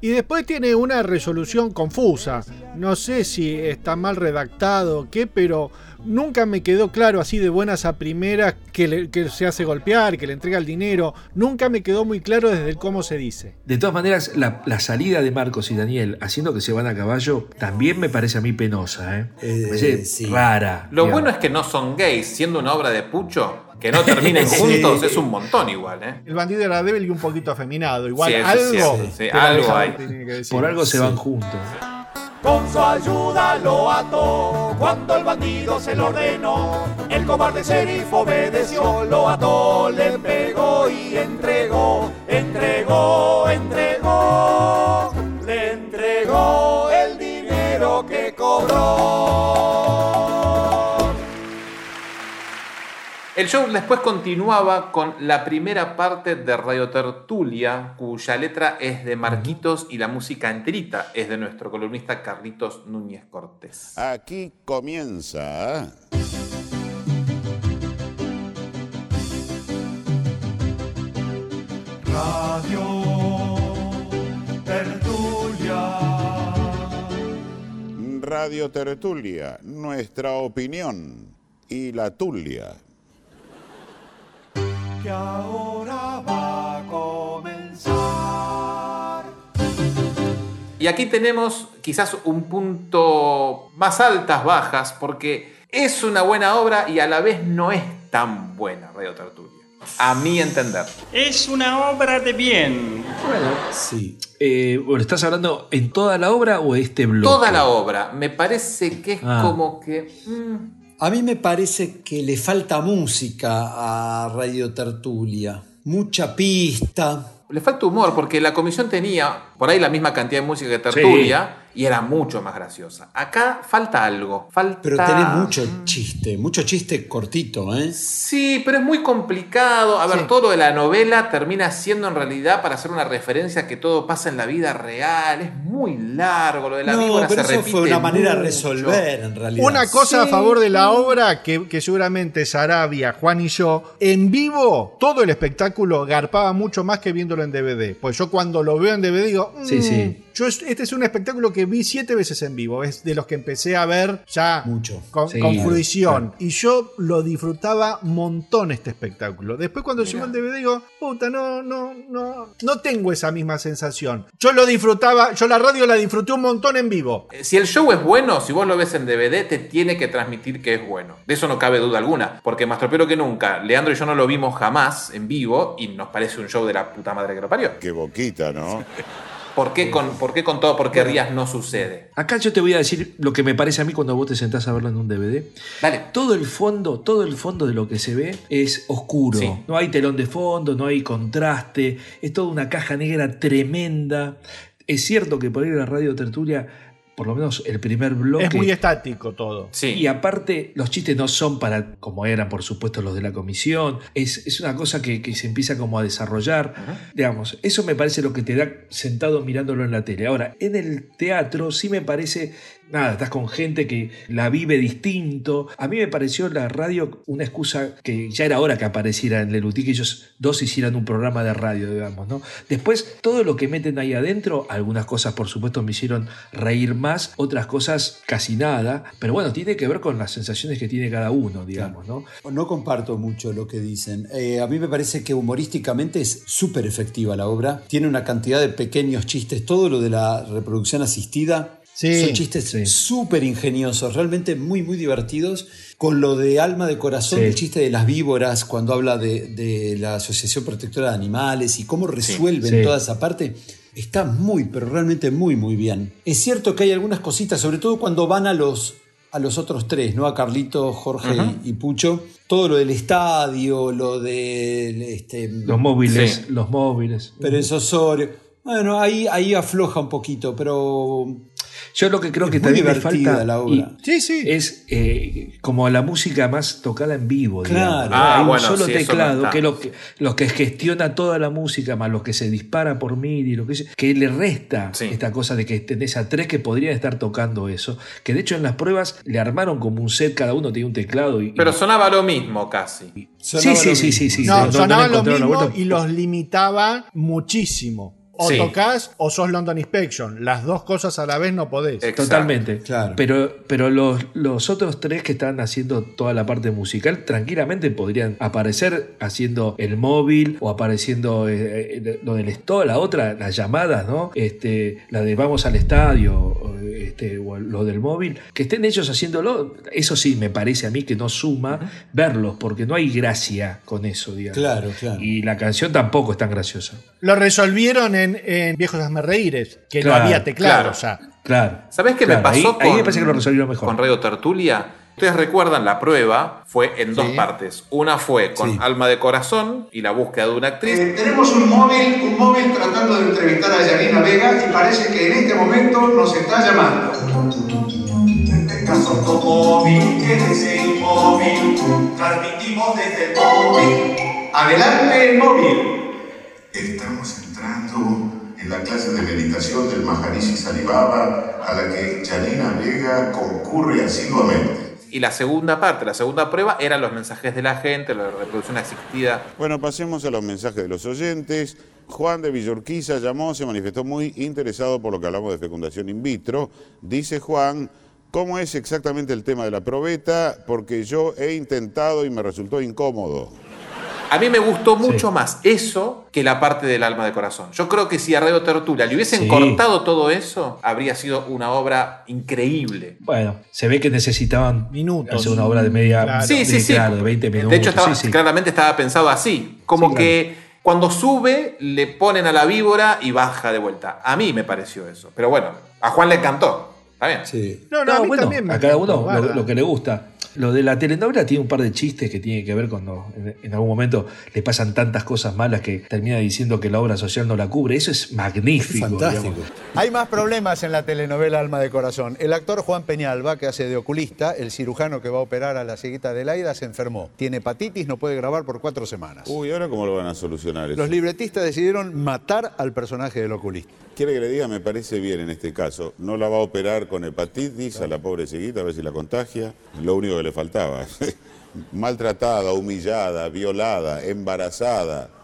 Y después tiene una resolución confusa. No sé si está mal redactado o qué, pero nunca me quedó claro así de buenas a primeras que, le- que se hace golpear, que le entrega el dinero. Nunca me quedó muy claro desde el cómo se dice. De todas maneras, la, la salida de Marcos y Daniel haciendo que se van a caballo también me parece a mí penosa, ¿eh? Me parece rara. Lo digamos. bueno es que no son gays, siendo una obra de Pucho, que no terminen Sí. juntos es un montón igual, ¿eh? El bandido era débil y un poquito afeminado. Igual Sí, eso algo. Sí, algo hay. Por algo se Sí. van juntos. Con su ayuda lo ató cuando el bandido se lo ordenó. El cobarde sheriff obedeció, lo ató, le pegó y entregó, entregó, entregó, le entregó el dinero que cobró. El show después continuaba con la primera parte de Radio Tertulia, cuya letra es de Marquitos y la música enterita es de nuestro columnista Carlitos Núñez Cortés. Aquí comienza. Radio Tertulia. Radio Tertulia, nuestra opinión y la tulia. Que ahora va a comenzar. Y aquí tenemos quizás un punto más altas, bajas, porque es una buena obra y a la vez no es tan buena Radio Tertulia. A mi entender. Es una obra de bien. Bueno, sí. Eh, bueno, ¿estás hablando en toda la obra o este bloque? Toda la obra. Me parece que es Ah. como que. mm, A mí me parece que le falta música a Radio Tertulia. Mucha pista. Le falta humor, porque la comisión tenía por ahí la misma cantidad de música que Tertulia y era mucho más graciosa. Acá falta algo. Falta. Pero tenés mucho chiste, mucho chiste cortito, ¿eh? Sí, pero es muy complicado. A ver, todo lo de la novela termina siendo en realidad para hacer una referencia a que todo pasa en la vida real. Es muy largo. Lo de la No, víbora pero se eso repite fue una manera de resolver, en realidad. Una cosa a favor de la obra que, que seguramente Sarabia, Juan y yo, en vivo, todo el espectáculo garpaba mucho más que viéndolo en DVD. Pues yo cuando lo veo en DVD digo, Sí, "Mm, sí. Yo, es- este es un espectáculo que vi siete veces en vivo. Es de los que empecé a ver ya Mucho. con, Sí, con claro, fruición. Y yo lo disfrutaba montón este espectáculo. Después cuando llegó el DVD digo, puta, no, no, no, no tengo esa misma sensación. Yo lo disfrutaba, yo la radio la disfruté un montón en vivo. Eh, Si el show es bueno, si vos lo ves en DVD, te tiene que transmitir que es bueno. De eso no cabe duda alguna. Porque más tropero que nunca, Leandro y yo no lo vimos jamás en vivo y nos parece un show de la puta madre que lo parió. Qué boquita, ¿no? ¿Por qué con, por qué con todo por qué rías no sucede? Acá yo te voy a decir lo que me parece a mí cuando vos te sentás a verlo en un DVD. Dale. Todo el fondo, todo el fondo de lo que se ve es oscuro. Sí. No hay telón de fondo, no hay contraste, es toda una caja negra tremenda. Es cierto que por ir a la radio tertulia, por lo menos el primer bloque. Es muy estático todo. Sí. Y aparte, los chistes no son para, como eran por supuesto los de la comisión, es, es una cosa que, que se empieza como a desarrollar. Digamos, eso me parece lo que te da sentado mirándolo en la tele. Ahora, en el teatro sí me parece, nada, estás con gente que la vive distinto. A mí me pareció la radio una excusa que ya era hora que apareciera en Lelutí, que ellos dos hicieran un programa de radio, digamos, ¿no? Después, todo lo que meten ahí adentro, algunas cosas por supuesto me hicieron reír más, otras cosas casi nada, pero bueno, tiene que ver con las sensaciones que tiene cada uno, digamos, ¿no? No comparto mucho lo que dicen. Eh, a mí me parece que humorísticamente es súper efectiva la obra. Tiene una cantidad de pequeños chistes. Todo lo de la reproducción asistida Sí, son chistes súper ingeniosos, realmente muy, muy divertidos. Con lo de alma de corazón, Sí. el chiste de las víboras, cuando habla de, de la Asociación Protectora de Animales y cómo resuelven toda esa parte. Está muy, pero realmente muy, muy bien. Es cierto que hay algunas cositas, sobre todo cuando van a los, a los otros tres, ¿no? A Carlito, Jorge y, y Pucho. Todo lo del estadio, lo de este, Los móviles, los móviles. Pérez Osorio. Bueno, ahí, ahí afloja un poquito, pero Yo lo que creo Es que también me falta la obra. y Sí, sí. es eh, como la música más tocada en vivo. Claro. digamos, ¿no? Ah, Hay un bueno, solo sí, eso no teclado que es lo que, lo que gestiona toda la música, más lo que se dispara por MIDI, lo que, es- que le resta Sí. esta cosa de que tenés a tres que podrían estar tocando eso. Que de hecho en las pruebas le armaron como un set, cada uno tenía un teclado. Y, Pero y- sonaba lo mismo casi. sí, sí, sí, sí, sí. No, le sonaban lo mismo y los limitaba muchísimo. O Sí. tocas o sos London Inspection. Las dos cosas a la vez no podés. Totalmente. Pero, pero los, los otros tres que están haciendo toda la parte musical tranquilamente podrían aparecer haciendo el móvil o apareciendo eh, eh, lo del esto, la otra, las llamadas, ¿no? Este, la de vamos al estadio, este, o lo del móvil, que estén ellos haciéndolo, eso sí me parece a mí que no suma verlos, porque no hay gracia con eso, digamos. Claro, claro. Y la canción tampoco es tan graciosa. Lo resolvieron en, en Viejos Reíres, que Claro, no había teclado claro. Claro. ¿Sabés qué Claro, me pasó ahí- con, ahí me parece que lo resolvieron mejor. con Radio Tertulia? Ustedes recuerdan, la prueba fue en dos partes. Una fue con Alma de Corazón y la búsqueda de una actriz. Eh, tenemos un móvil, un móvil tratando de entrevistar a Yanina Vega y parece que en este momento nos está llamando. Transmitimos desde el móvil. Adelante, móvil. Estamos entrando en la clase de meditación del Maharishi Saribaba a la que Janina Vega concurre asiduamente. Y la segunda parte, la segunda prueba, eran los mensajes de la gente, la reproducción asistida. Bueno, pasemos a los mensajes de los oyentes. Juan de Villorquiza llamó, se manifestó muy interesado por lo que hablamos de fecundación in vitro. Dice Juan, ¿cómo es exactamente el tema de la probeta? Porque yo he intentado y me resultó incómodo. A mí me gustó mucho más eso que la parte del alma de corazón. Yo creo que si a Radio Tertulia le hubiesen Sí. cortado todo eso, habría sido una obra increíble. Bueno, se ve que necesitaban minutos. hacer una obra de media. Sí, sí, de, sí. claro, de 20 minutos. De hecho, estaba- sí, sí. claramente estaba pensado así. Como Sí, que cuando sube, le ponen a la víbora y baja de vuelta. A mí me pareció eso. Pero bueno, a Juan le encantó. Está bien. Sí. No, no, No, a mí bueno, también me a cada uno lo, lo que le gusta. Lo de la telenovela tiene un par de chistes que tienen que ver cuando en, en algún momento le pasan tantas cosas malas que termina diciendo que la obra social no la cubre. Eso es magnífico. Fantástico. digamos. Hay más problemas en la telenovela Alma de Corazón. El actor Juan Peñalba, que hace de oculista, el cirujano que va a operar a la cieguita de Laida, se enfermó. Tiene hepatitis, no puede grabar por cuatro semanas. Uy, ¿ahora cómo lo van a solucionar eso? Los libretistas decidieron matar al personaje del oculista. Quiere que le diga, me parece bien en este caso. No la va a operar con hepatitis a la pobre cieguita, a ver si la contagia. Lo único que le faltaba. Maltratada, humillada, violada, embarazada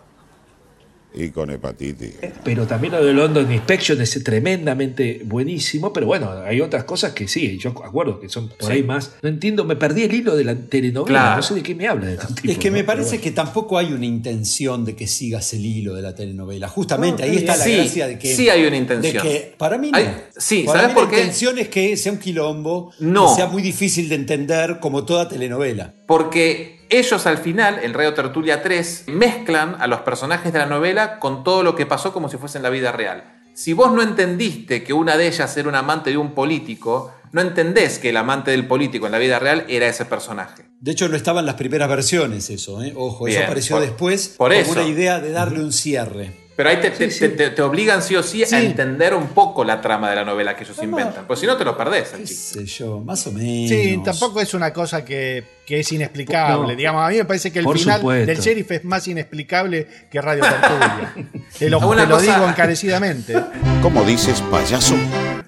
y con hepatitis. Pero también lo de London Inspection es tremendamente buenísimo. Pero bueno, hay otras cosas que sí, yo acuerdo que son por Sí. ahí más. No entiendo, me perdí el hilo de la telenovela. Claro. No sé de qué me habla de Es que me parece que tampoco hay una intención de que sigas el hilo de la telenovela. Justamente No, ahí está la gracia de que. sí hay una intención. de que- para mí no. Hay- sí, para ¿sabes mí por la qué? intención es que sea un quilombo, No. que sea muy difícil de entender como toda telenovela. Porque ellos al final, en Radio Tertulia 3, mezclan a los personajes de la novela con todo lo que pasó como si fuese en la vida real. Si vos no entendiste que una de ellas era un amante de un político, no entendés que el amante del político en la vida real era ese personaje. De hecho, no estaban las primeras versiones eso, ¿eh? Ojo, Bien, eso apareció por- después por como eso. una idea de darle un cierre. Pero ahí te, te- te- te- te obligan sí o sí, a entender un poco la trama de la novela que ellos inventan. Pues si no te lo perdés. ¿Qué sé yo? Más o menos. Sí, tampoco es una cosa que, que es inexplicable. No. Digamos, a mí me parece que el final supuesto. del sheriff es más inexplicable que Radio Tertulia. te lo, te lo digo encarecidamente. ¿Cómo dices, payaso?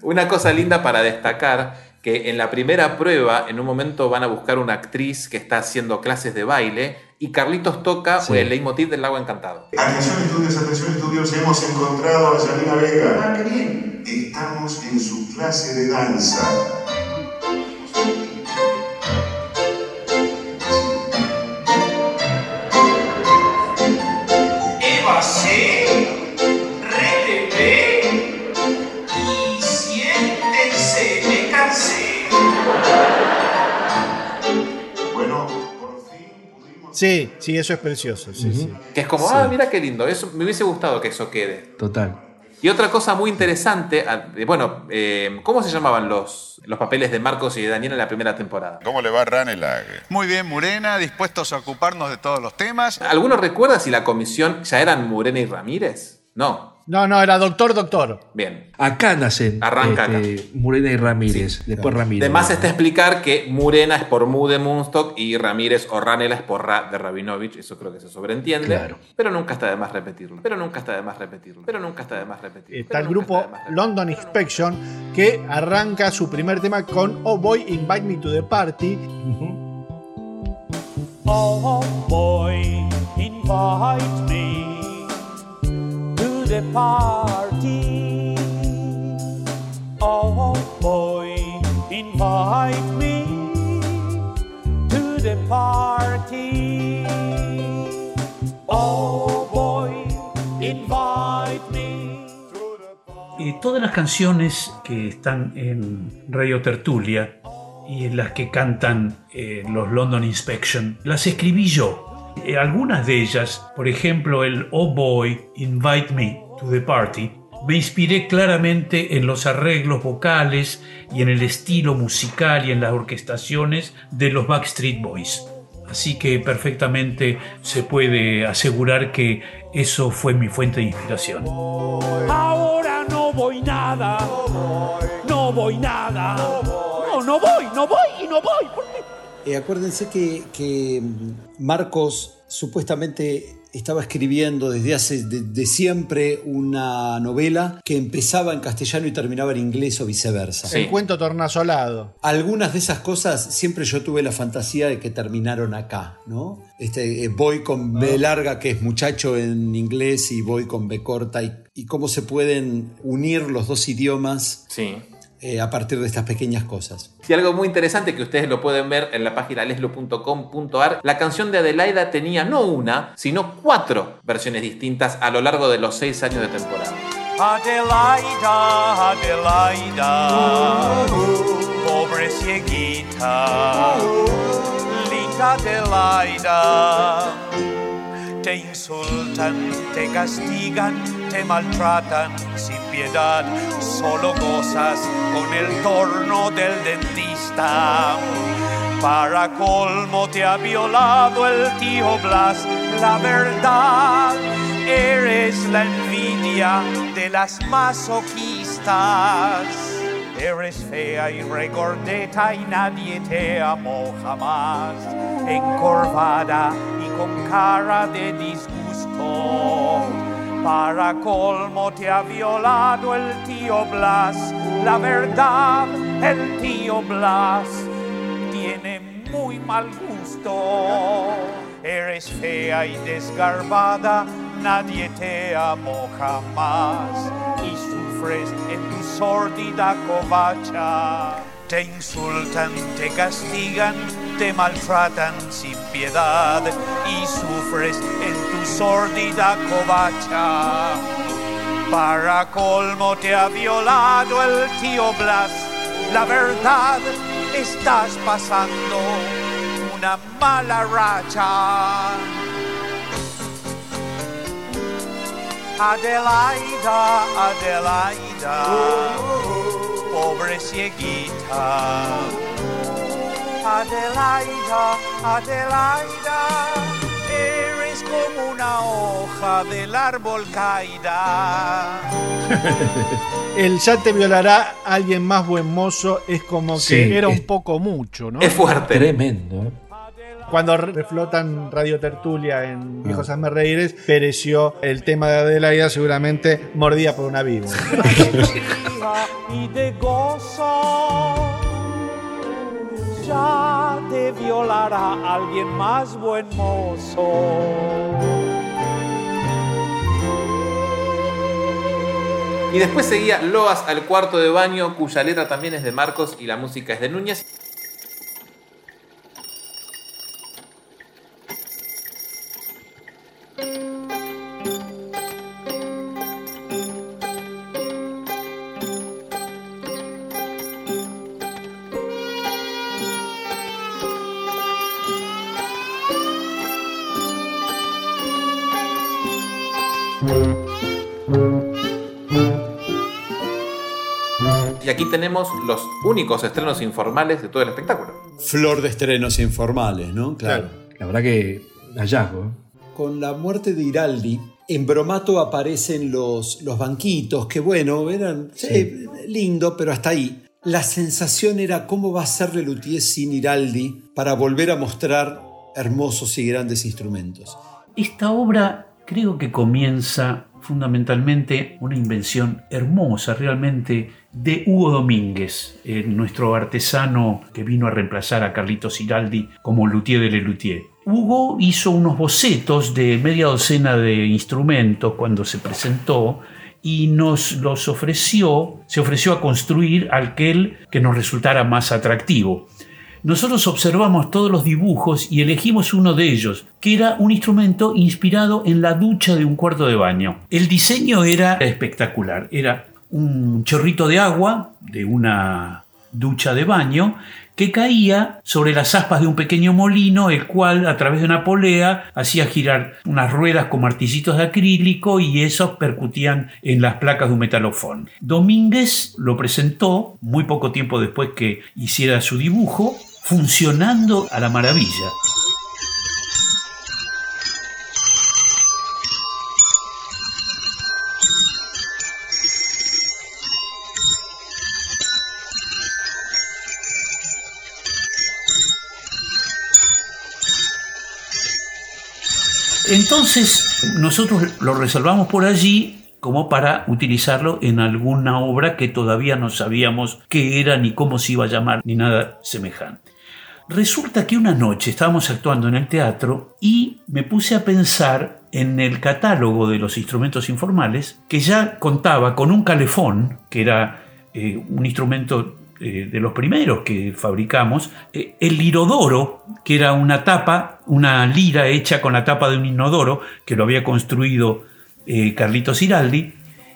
Una cosa linda para destacar que en la primera prueba, en un momento van a buscar una actriz que está haciendo clases de baile y Carlitos toca Sí. el leitmotiv del lago encantado. Atención estudios, atención estudios, hemos encontrado a Janina Vega. Ah, qué bien. Estamos en su clase de danza. Sí, sí, eso es precioso. Sí, sí. Que es como, ah, mira qué lindo, eso, me hubiese gustado que eso quede. Total. Y otra cosa muy interesante, ah, eh, bueno, eh, ¿cómo se llamaban los, los papeles de Marcos y de Daniel en la primera temporada? ¿Cómo le va a Ranelag? Muy bien, Murena, dispuestos a ocuparnos de todos los temas. ¿Alguno recuerda si la comisión ya eran Murena y Ramírez? No. No, no, era doctor, doctor. Bien. Acá nacen Arranca este, Murena y Ramírez. después Ramírez. De más está explicar que Murena es por Mu de Moonstock y Ramírez o Ranela es por Ra de Rabinovich. Eso creo que se sobreentiende. Claro. Pero nunca está de más repetirlo. Pero nunca está de más repetirlo. Pero nunca está de más repetirlo. Está el grupo London Inspection que arranca su primer tema con Oh Boy, Invite Me to the Party. Oh boy, invite me the. Oh boy, invite me to the party. Eh, todas las canciones que están en Radio Tertulia y en las que cantan eh, los London Inspection, las escribí yo. Eh, algunas de ellas, por ejemplo el Oh Boy, Invite Me to the Party, me inspiré claramente en los arreglos vocales y en el estilo musical y en las orquestaciones de los Backstreet Boys. Así que perfectamente se puede asegurar que eso fue mi fuente de inspiración. Ahora no voy nada. No voy nada. No, no voy, no voy y no voy. Eh, acuérdense que, que Marcos supuestamente estaba escribiendo desde hace de, de siempre una novela que empezaba en castellano y terminaba en inglés o viceversa. El cuento tornasolado. Algunas de esas cosas siempre yo tuve la fantasía de que terminaron acá, ¿no? Este, eh, voy con B larga, que es muchacho en inglés, y voy con B corta, y, y cómo se pueden unir los dos idiomas Sí. Eh, a partir de estas pequeñas cosas. Y algo muy interesante que ustedes lo pueden ver en la página leslo.com.ar, la canción de Adelaida tenía no una, sino cuatro versiones distintas a lo largo de los seis años de temporada. Adelaida, Adelaida, pobre cieguita, linda Adelaida. Te insultan, te castigan, te maltratan sin piedad, solo gozas con el torno del dentista. Para colmo te ha violado el tío Blas, la verdad, eres la envidia de las masoquistas. Eres fea y regordeta y nadie te amó jamás. Encorvada y con cara de disgusto. Para colmo te ha violado el tío Blas. La verdad, el tío Blas tiene muy mal gusto. Eres fea y desgarbada, nadie te amó jamás y sufres en tu sórdida covacha. Te insultan, te castigan, te maltratan sin piedad y sufres en tu sórdida covacha. Para colmo te ha violado el tío Blas. La verdad, estás pasando una mala racha. Adelaida, Adelaida, pobre cieguita. Adelaida, Adelaida, eres como una hoja del árbol caída. El ya te violará alguien más buen mozo es como que Sí, era un es- poco mucho, ¿no? Es fuerte. Tremendo. ¿eh? Cuando reflotan Radio Tertulia en Viejos Hazme Reíres, pereció el tema de Adelaida, seguramente mordida por una víbora. y de gozo. Ya te violará alguien más buen mozo. Y después seguía Loas al cuarto de baño, cuya letra también es de Marcos y la música es de Núñez. Tenemos los únicos estrenos informales de todo el espectáculo. Flor de estrenos informales, ¿no? Claro. La verdad que hallazgo. ¿eh? Con la muerte de Iraldi, en Bromato aparecen los, los banquitos, que bueno, eran sí, lindo, pero hasta ahí. La sensación era cómo va a ser Lelutier sin Iraldi para volver a mostrar hermosos y grandes instrumentos. Esta obra creo que comienza fundamentalmente una invención hermosa realmente de Hugo Domínguez, eh, nuestro artesano que vino a reemplazar a Carlitos Iraldi como luthier de Lelutier. Hugo hizo unos bocetos de media docena de instrumentos cuando se presentó y nos los ofreció, se ofreció a construir aquel que nos resultara más atractivo. Nosotros observamos todos los dibujos y elegimos uno de ellos, que era un instrumento inspirado en la ducha de un cuarto de baño. El diseño era espectacular, era un chorrito de agua de una ducha de baño que caía sobre las aspas de un pequeño molino, el cual a través de una polea hacía girar unas ruedas con martillitos de acrílico y esos percutían en las placas de un metalofón. Domínguez lo presentó muy poco tiempo después que hiciera su dibujo, funcionando a la maravilla. Entonces nosotros lo reservamos por allí como para utilizarlo en alguna obra que todavía no sabíamos qué era ni cómo se iba a llamar ni nada semejante. Resulta que una noche estábamos actuando en el teatro y me puse a pensar en el catálogo de los instrumentos informales que ya contaba con un calefón, que era eh, un instrumento eh, de los primeros que fabricamos, eh, el lirodoro, que era una tapa, una lira hecha con la tapa de un inodoro, que lo había construido Carlitos Giraldi,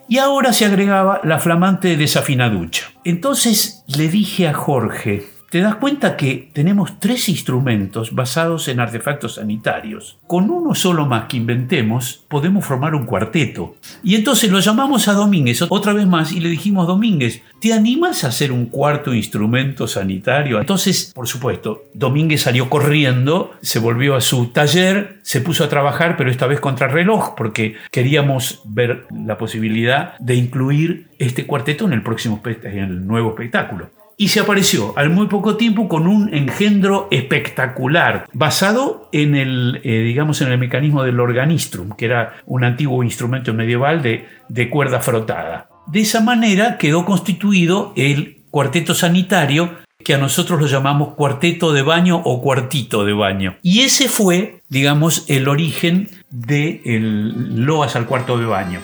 y ahora se agregaba la flamante desafinaducha. Entonces le dije a Jorge, te das cuenta que tenemos tres instrumentos basados en artefactos sanitarios. Con uno solo más que inventemos, podemos formar un cuarteto. Y entonces lo llamamos a Domínguez otra vez más y le dijimos, Domínguez, ¿te animas a hacer un cuarto instrumento sanitario? Entonces, por supuesto, Domínguez salió corriendo, se volvió a su taller, se puso a trabajar, pero esta vez contra reloj, porque queríamos ver la posibilidad de incluir este cuarteto en el próximo en el nuevo espectáculo y se apareció al muy poco tiempo con un engendro espectacular, basado en el, eh, digamos, en el mecanismo del organistrum, que era un antiguo instrumento medieval de, de cuerda frotada. De esa manera quedó constituido el cuarteto sanitario que a nosotros lo llamamos cuarteto de baño o cuartito de baño. Y ese fue, digamos, el origen de el Loas al cuarto de baño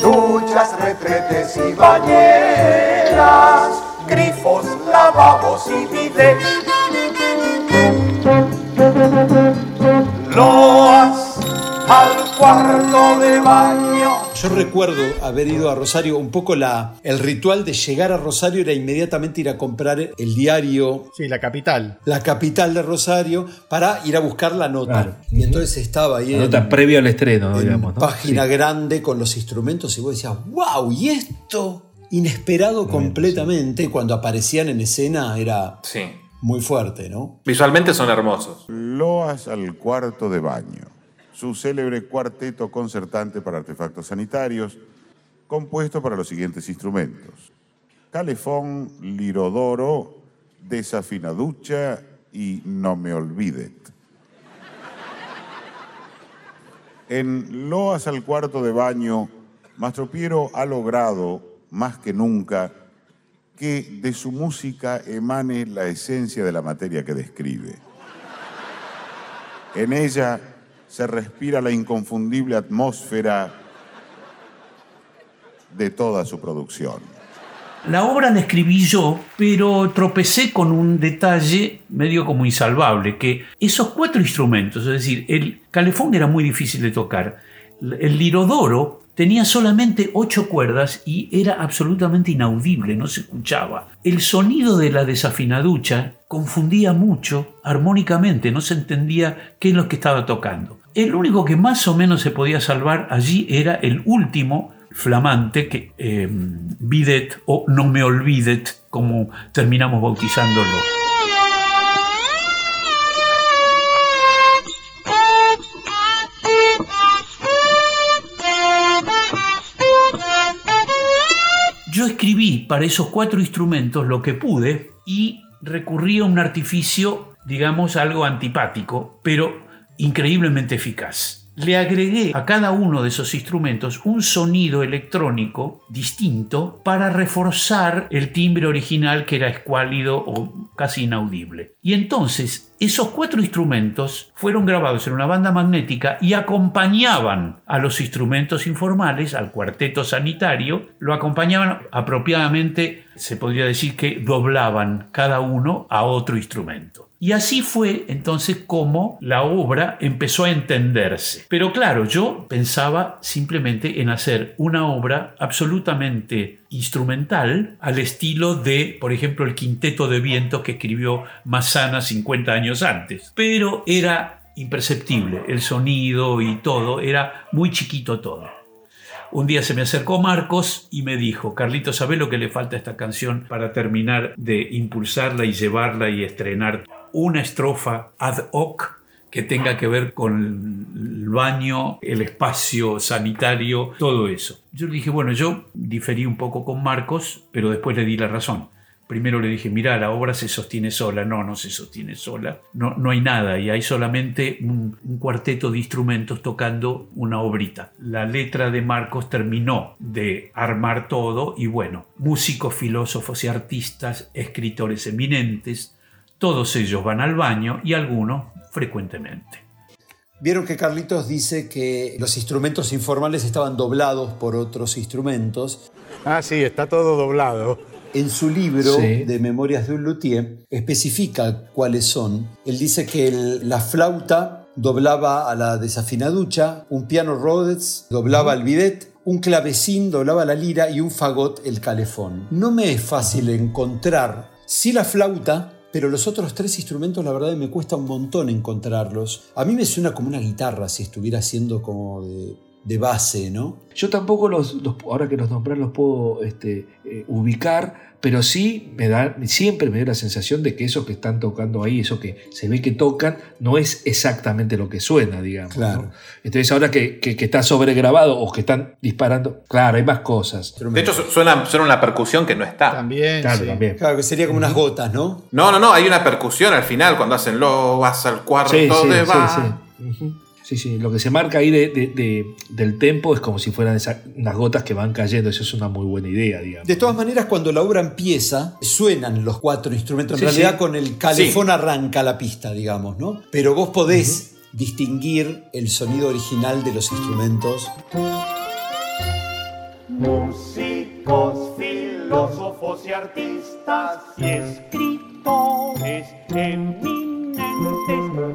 duchas, retretes y bañeras, grifos, lavabos y bidet. Loas al cuarto de baño. Yo recuerdo haber ido a Rosario, un poco la, el ritual de llegar a Rosario era inmediatamente ir a comprar el diario. Sí, la capital. La capital de Rosario para ir a buscar la nota. Y entonces estaba ahí. La nota previa al estreno, digamos. ¿no? Página grande con los instrumentos y vos decías, wow, ¿y esto? Inesperado completamente. Cuando aparecían en escena era muy fuerte, ¿no? Visualmente son hermosos. Loas al cuarto de baño su célebre cuarteto concertante para artefactos sanitarios, compuesto para los siguientes instrumentos. Calefón, lirodoro, desafinaducha y no me olvidet. En Loas al cuarto de baño, Mastro Piero ha logrado, más que nunca, que de su música emane la esencia de la materia que describe. En ella se respira la inconfundible atmósfera de toda su producción. La obra la escribí yo, pero tropecé con un detalle medio como insalvable, que esos cuatro instrumentos, es decir, el calefón era muy difícil de tocar, el lirodoro tenía solamente ocho cuerdas y era absolutamente inaudible, no se escuchaba. El sonido de la desafinaducha confundía mucho armónicamente, no se entendía qué es lo que estaba tocando. El único que más o menos se podía salvar allí era el último flamante, que eh, bidet o no me olvidet, como terminamos bautizándolo. Yo escribí para esos cuatro instrumentos lo que pude y recurrí a un artificio, digamos, algo antipático, pero increíblemente eficaz. le agregué a cada uno de esos instrumentos un sonido electrónico distinto para reforzar el timbre original que era escuálido o casi inaudible. Y entonces esos cuatro instrumentos fueron grabados en una banda magnética y acompañaban a los instrumentos informales, al cuarteto sanitario, lo acompañaban apropiadamente, se podría decir que doblaban cada uno a otro instrumento. Y así fue entonces como la obra empezó a entenderse. Pero claro, yo pensaba simplemente en hacer una obra absolutamente instrumental al estilo de, por ejemplo, el quinteto de vientos que escribió Massana 50 años antes. Pero era imperceptible, el sonido y todo, era muy chiquito todo. Un día se me acercó Marcos y me dijo, Carlito, ¿sabes lo que le falta a esta canción para terminar de impulsarla y llevarla y estrenar una estrofa ad hoc que tenga que ver con el baño, el espacio sanitario, todo eso. Yo le dije, bueno, yo diferí un poco con Marcos, pero después le di la razón. Primero le dije, mira, la obra se sostiene sola. No, no se sostiene sola. No, no hay nada y hay solamente un, un cuarteto de instrumentos tocando una obrita. La letra de Marcos terminó de armar todo y bueno, músicos, filósofos y artistas, escritores eminentes, todos ellos van al baño y algunos frecuentemente. Vieron que Carlitos dice que los instrumentos informales estaban doblados por otros instrumentos. Ah, sí, está todo doblado. En su libro Sí. de Memorias de un Luthier especifica cuáles son. Él dice que el- la flauta doblaba a la desafinaducha, un piano Rhodes doblaba al bidet, un clavecín doblaba la lira y un fagot el calefón. No me es fácil encontrar, sí la flauta, pero los otros tres instrumentos la verdad me cuesta un montón encontrarlos. A mí me suena como una guitarra si estuviera siendo como de, de base, ¿no? Yo tampoco los, los- ahora que los nombrar los puedo este, eh, ubicar, pero sí me da, siempre me da la sensación de que esos que están tocando ahí, eso que se ve que tocan, no es exactamente lo que suena, digamos. Claro. ¿no? Entonces ahora que, que- que está sobregrabado o que están disparando, claro, hay más cosas. De hecho, su- suena, suena una percusión que no está. También. Claro, también. Claro, que sería como unas gotas, ¿no? No, no, no, hay una percusión al final cuando hacen lo vas al cuarto Sí, sí, de sí, va. sí. Ujú. Sí, sí, lo que se marca ahí de- de- de- del tempo es como si fueran esas, unas gotas que van cayendo, eso es una muy buena idea, digamos. De todas maneras, cuando la obra empieza, suenan los cuatro instrumentos. En Sí, realidad, sí. con el calefón arranca la pista, digamos, ¿no? Pero vos podés distinguir el sonido original de los instrumentos. Músicos, filósofos y artistas y escritores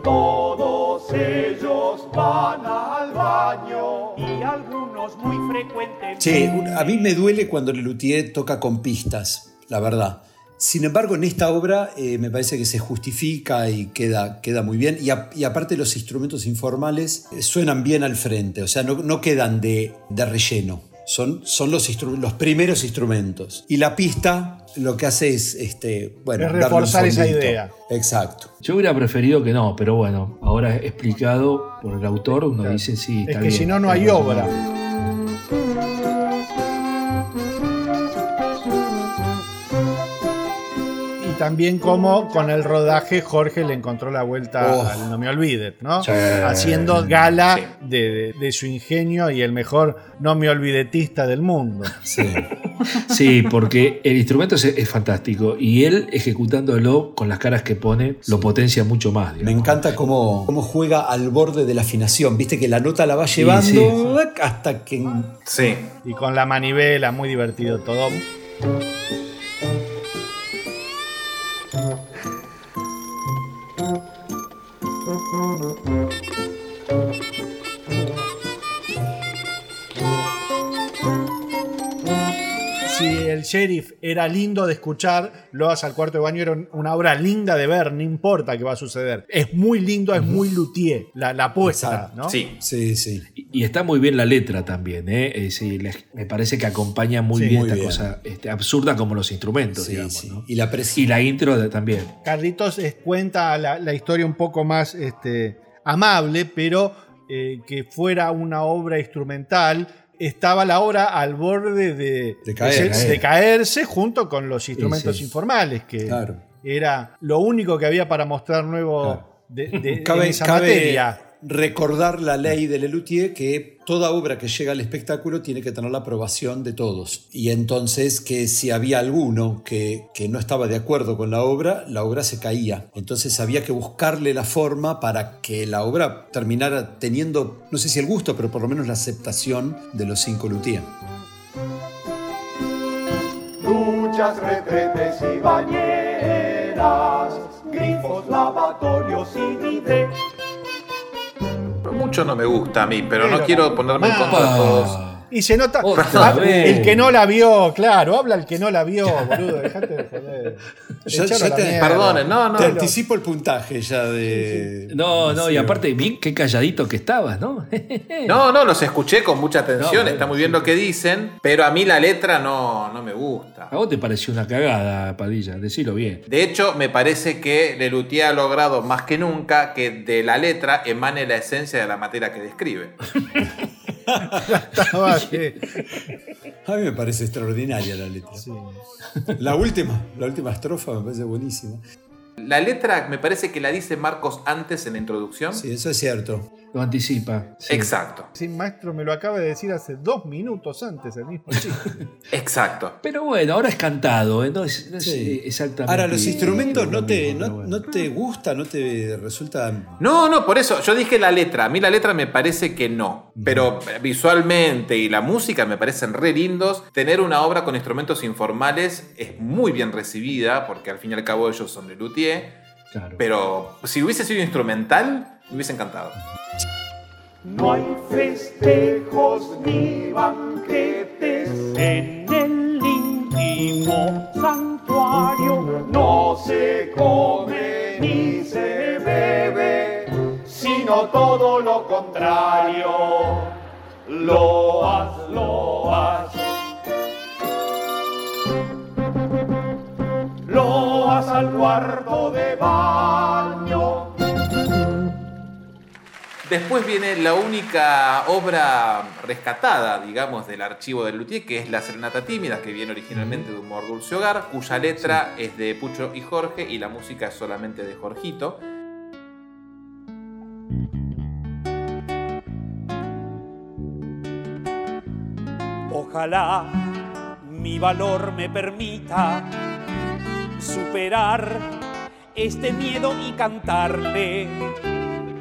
todos ellos van al baño y algunos muy frecuentemente. Che, a mí me duele cuando el luthier toca con pistas, la verdad. Sin embargo, en esta obra eh, me parece que se justifica y queda, queda muy bien. Y, a- y aparte los instrumentos informales eh, suenan bien al frente, o sea, no, no quedan de, de relleno. Son, son los, instru- los primeros instrumentos. Y la pista lo que hace es, este, bueno, Es reforzar esa idea. Exacto. Yo hubiera preferido que no, pero bueno, ahora explicado por el autor, uno dice sí, Es está que bien, si no, no hay bien. obra. También como con el rodaje Jorge le encontró la vuelta al No me olvides, ¿no? Sí. Haciendo gala de, de- de su ingenio y el mejor no me olvidetista del mundo. Sí, porque el instrumento es, es fantástico y él ejecutándolo con las caras que pone lo potencia mucho más. Me encanta cómo, cómo juega al borde de la afinación. Viste que la nota la va llevando sí. hasta que. Sí. Y con la manivela, muy divertido todo. El sheriff era lindo de escuchar, lo vas al cuarto de baño, era una obra linda de ver, no importa qué va a suceder. Es muy lindo, es muy luthier, la, la apuesta, ¿no? Sí. Sí, sí. Y está muy bien la letra también, ¿eh? Eh, sí, les- me parece que acompaña muy Sí, bien muy esta bien. cosa este, absurda como los instrumentos, Sí, digamos. sí. ¿no? Y la Y la intro de- también. Carlitos cuenta la, la historia un poco más este, amable, pero eh, que fuera una obra instrumental. Estaba la obra al borde de, De caer. de- de caerse junto con los instrumentos sí. informales, que Claro. era lo único que había para mostrar nuevo Claro. de, de- Cabe- en esa cabe- materia. Recordar la ley de Lelutier que toda obra que llega al espectáculo tiene que tener la aprobación de todos. Y entonces que si había alguno que, que no estaba de acuerdo con la obra, la obra se caía. Entonces había que buscarle la forma para que la obra terminara teniendo, no sé si el gusto, pero por lo menos la aceptación de los cinco Luthier. duchas, retretes y bañeras, grifos, lavatorios y. Mucho no me gusta a mí, pero, no Pero quiero ponerme en contra de todos. Y se nota. Otra Ah, el que no la vio, claro, habla el que no la vio, boludo. Dejate de joder. La te- mierda. Perdonen, no, no. Te no. anticipo el puntaje ya de... No, no, y aparte, bien qué calladito que estabas, ¿no? No, no, los escuché con mucha atención, No, está muy bien lo que dicen, pero a mí la letra no, no me gusta. A vos te pareció una cagada, Padilla, decilo bien. De hecho, me parece que Lelutier ha logrado más que nunca que de la letra emane la esencia de la materia que describe. Estaba. A mí me parece extraordinaria la letra. La última, la última estrofa me parece buenísima. La letra me parece que la dice Marcos antes en la introducción. Sí, eso es cierto. Lo anticipa. sí. Exacto, Sí, maestro, me lo acaba de decir hace dos minutos antes el mismo chico. exacto. Pero bueno, ahora es cantado, ¿eh? no es, no es, Sí. eh, exactamente. Ahora, los instrumentos no te, mismo, no, bueno. no te gusta, no te resulta... No, no, por eso yo dije la letra. A mí la letra me parece que no. Pero visualmente y la música me parecen re lindos. Tener una obra con instrumentos informales es muy bien recibida, porque al fin y al cabo ellos son de luthier. Claro. Pero si hubiese sido instrumental, me hubiese encantado. No hay festejos ni banquetes en el íntimo santuario. No se come ni se bebe, sino todo lo contrario. Loas, loas. Loas al cuarto de baño. Después viene la única obra rescatada, digamos, del archivo del Luthier, que es La Serenata Tímida, que viene originalmente de Humor Dulce Hogar, cuya letra es de Pucho y Jorge y la música es solamente de Jorgito. Ojalá mi valor me permita superar este miedo y cantarle.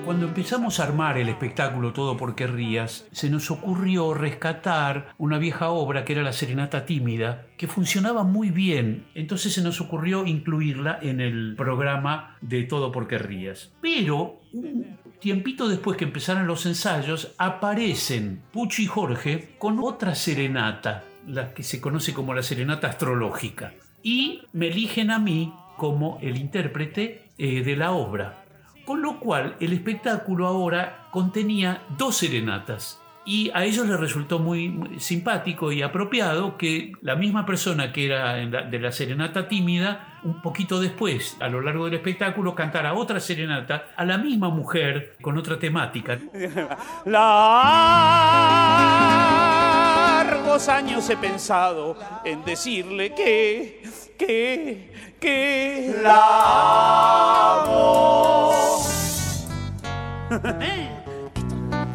Cuando empezamos a armar el espectáculo Todo porque rías, se nos ocurrió rescatar una vieja obra que era La Serenata Tímida, que funcionaba muy bien. Entonces se nos ocurrió incluirla en el programa de Todo porque rías. Pero un tiempito después que empezaron los ensayos, aparecen Pucho y Jorge con otra serenata, la que se conoce como la serenata astrológica. Y me eligen a mí como el intérprete eh, de la obra. Con lo cual el espectáculo ahora contenía dos serenatas. Y a ellos les resultó muy, simpático y apropiado que la misma persona que era la- de la serenata tímida, un poquito después, a lo largo del espectáculo, cantara otra serenata a la misma mujer con otra temática. Años he pensado en decirle que, que, que la amo.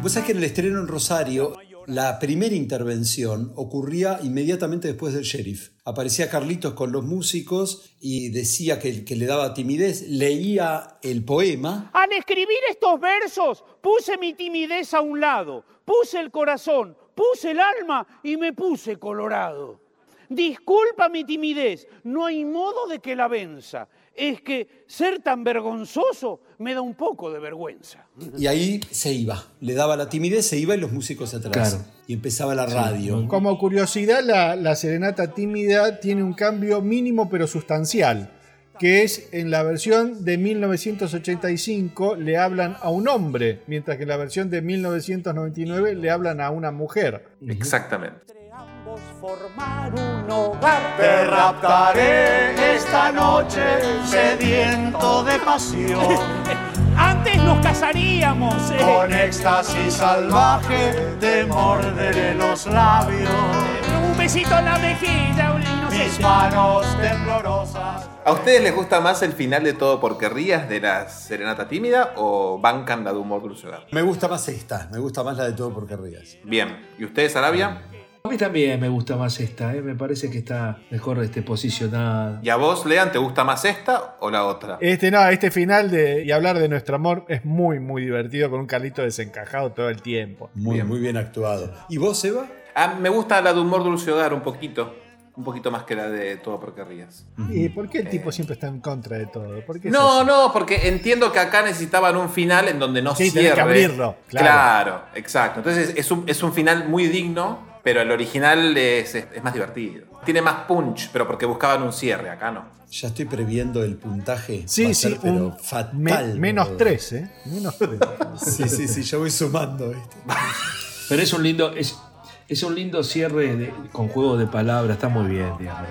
Vos sabés que en el estreno en Rosario, la primera intervención ocurría inmediatamente después del sheriff. Aparecía Carlitos con los músicos y decía que, que le daba timidez, leía el poema. Al escribir estos versos puse mi timidez a un lado, puse el corazón, puse el alma y me puse colorado. Disculpa mi timidez, no hay modo de que la venza. Es que ser tan vergonzoso me da un poco de vergüenza. Y ahí se iba, le daba la timidez, se iba y los músicos atrás. Claro. Y empezaba la radio. Como curiosidad, la, la serenata tímida tiene un cambio mínimo pero sustancial, que es en la versión de 1985 le hablan a un hombre, mientras que en la versión de 1999 le hablan a una mujer. Exactamente. formar un hogar. Te raptaré esta noche, sediento de pasión. Antes nos casaríamos. eh. Con éxtasis salvaje te morderé los labios. un besito en la mejilla, un. Mis manos temblorosas. ¿A ustedes les gusta más el final de Todo porque rías de la Serenata Tímida o bancan la de Humor Dulce Hogar? Me gusta más esta, me gusta más la de todo porque rías. Bien. ¿Y ustedes, Arabia? A mí también me gusta más esta, ¿eh? me parece que está mejor este, posicionada. ¿Y a vos, Lean, te gusta más esta o la otra? Este no, este final de y hablar de nuestro amor es muy, muy divertido con un Carlito desencajado todo el tiempo. Muy muy bien actuado. ¿Y vos, Eva? Ah, me gusta la de Humor Dulce Hogar un poquito. Un poquito más que la de Todo porque rías. ¿Y por qué el tipo siempre está en contra de todo? ¿Por qué es No, así? no, porque entiendo que acá necesitaban un final en donde no Sí, cierre. que abrirlo, claro. Claro. exacto. Entonces es un, es un final muy digno, pero el original es, es- es más divertido. Tiene más punch, pero porque buscaban un cierre, acá no. Ya estoy previendo el puntaje. Sí, sí, ser, pero un fatal. me- menos boludo. tres, ¿eh? Menos tres. Sí, sí, sí, yo voy sumando. ¿viste? Pero es un lindo, es, es un lindo cierre de- con juego de palabras, está muy bien, digamos.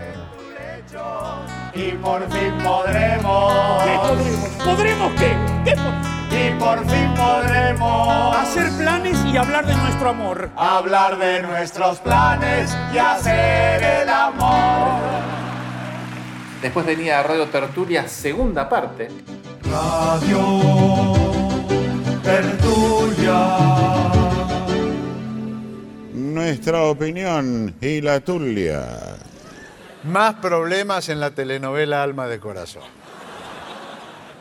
Y por fin podremos. ¿Qué podremos? ¿Podremos qué? ¿Qué po- Y por fin podremos. Hacer planes y hablar de nuestro amor. Hablar de nuestros planes y hacer el amor. Después venía Radio Tertulia, segunda parte. Radio Tertulia. Nuestra opinión y la tulia. Más problemas en la telenovela Alma de Corazón.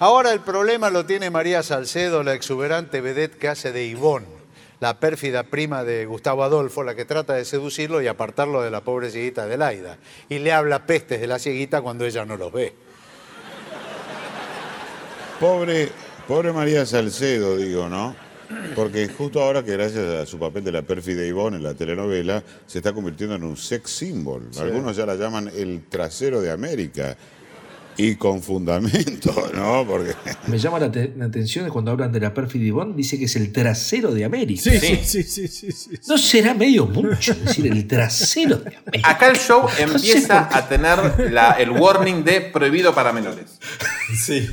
Ahora el problema lo tiene María Salcedo, la exuberante vedette que hace de Ivonne, la pérfida prima de Gustavo Adolfo, la que trata de seducirlo y apartarlo de la pobre cieguita de Laida. Y le habla pestes de la cieguita cuando ella no los ve. Pobre, pobre María Salcedo, digo, ¿no? Porque justo ahora que gracias a su papel de la pérfida Ivonne en la telenovela, se está convirtiendo en un sex symbol. Algunos ya la llaman el trasero de América. Y con fundamento, ¿no? Porque Me llama la, te- la atención cuando hablan de la pérfida Ivonne, dice que es el trasero de América. Sí, sí, sí, sí, sí, sí. ¿No será medio mucho decir el trasero de América? Acá el show empieza a tener la- el warning de prohibido para menores. Sí.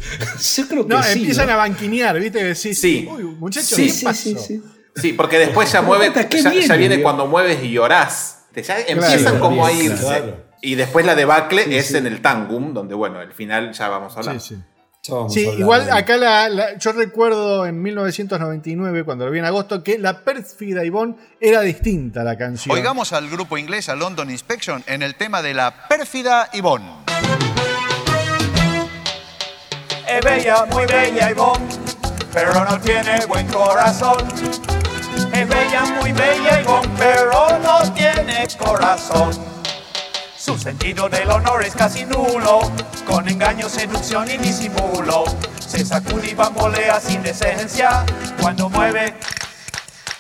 Yo creo que No, sí. empiezan ¿no? a banquinear, ¿viste? Decís, Sí. Uy, muchachos, Sí, ¿qué sí, pasó? sí, sí. Sí, porque después ya mueve, Puta, ¿qué ya, viene, ya viene digo? cuando mueves y llorás. Te- Ya empiezan Claro, como a irse. claro. Y después la debacle Sí, es sí. en el Tangum, donde bueno, al final ya vamos a hablar. Sí, sí. Sí, igual acá la, la- yo recuerdo en 1999, cuando lo vi en agosto, que la pérfida Ivonne era distinta a la canción. Oigamos al grupo inglés, a London Inspection, en el tema de la pérfida Yvonne. Es bella, muy bella Ivonne, pero no tiene buen corazón. Es bella, muy bella Ivonne, pero no tiene corazón. Su sentido del honor es casi nulo, con engaño, seducción y disimulo. Se sacude y bambolea sin decencia cuando mueve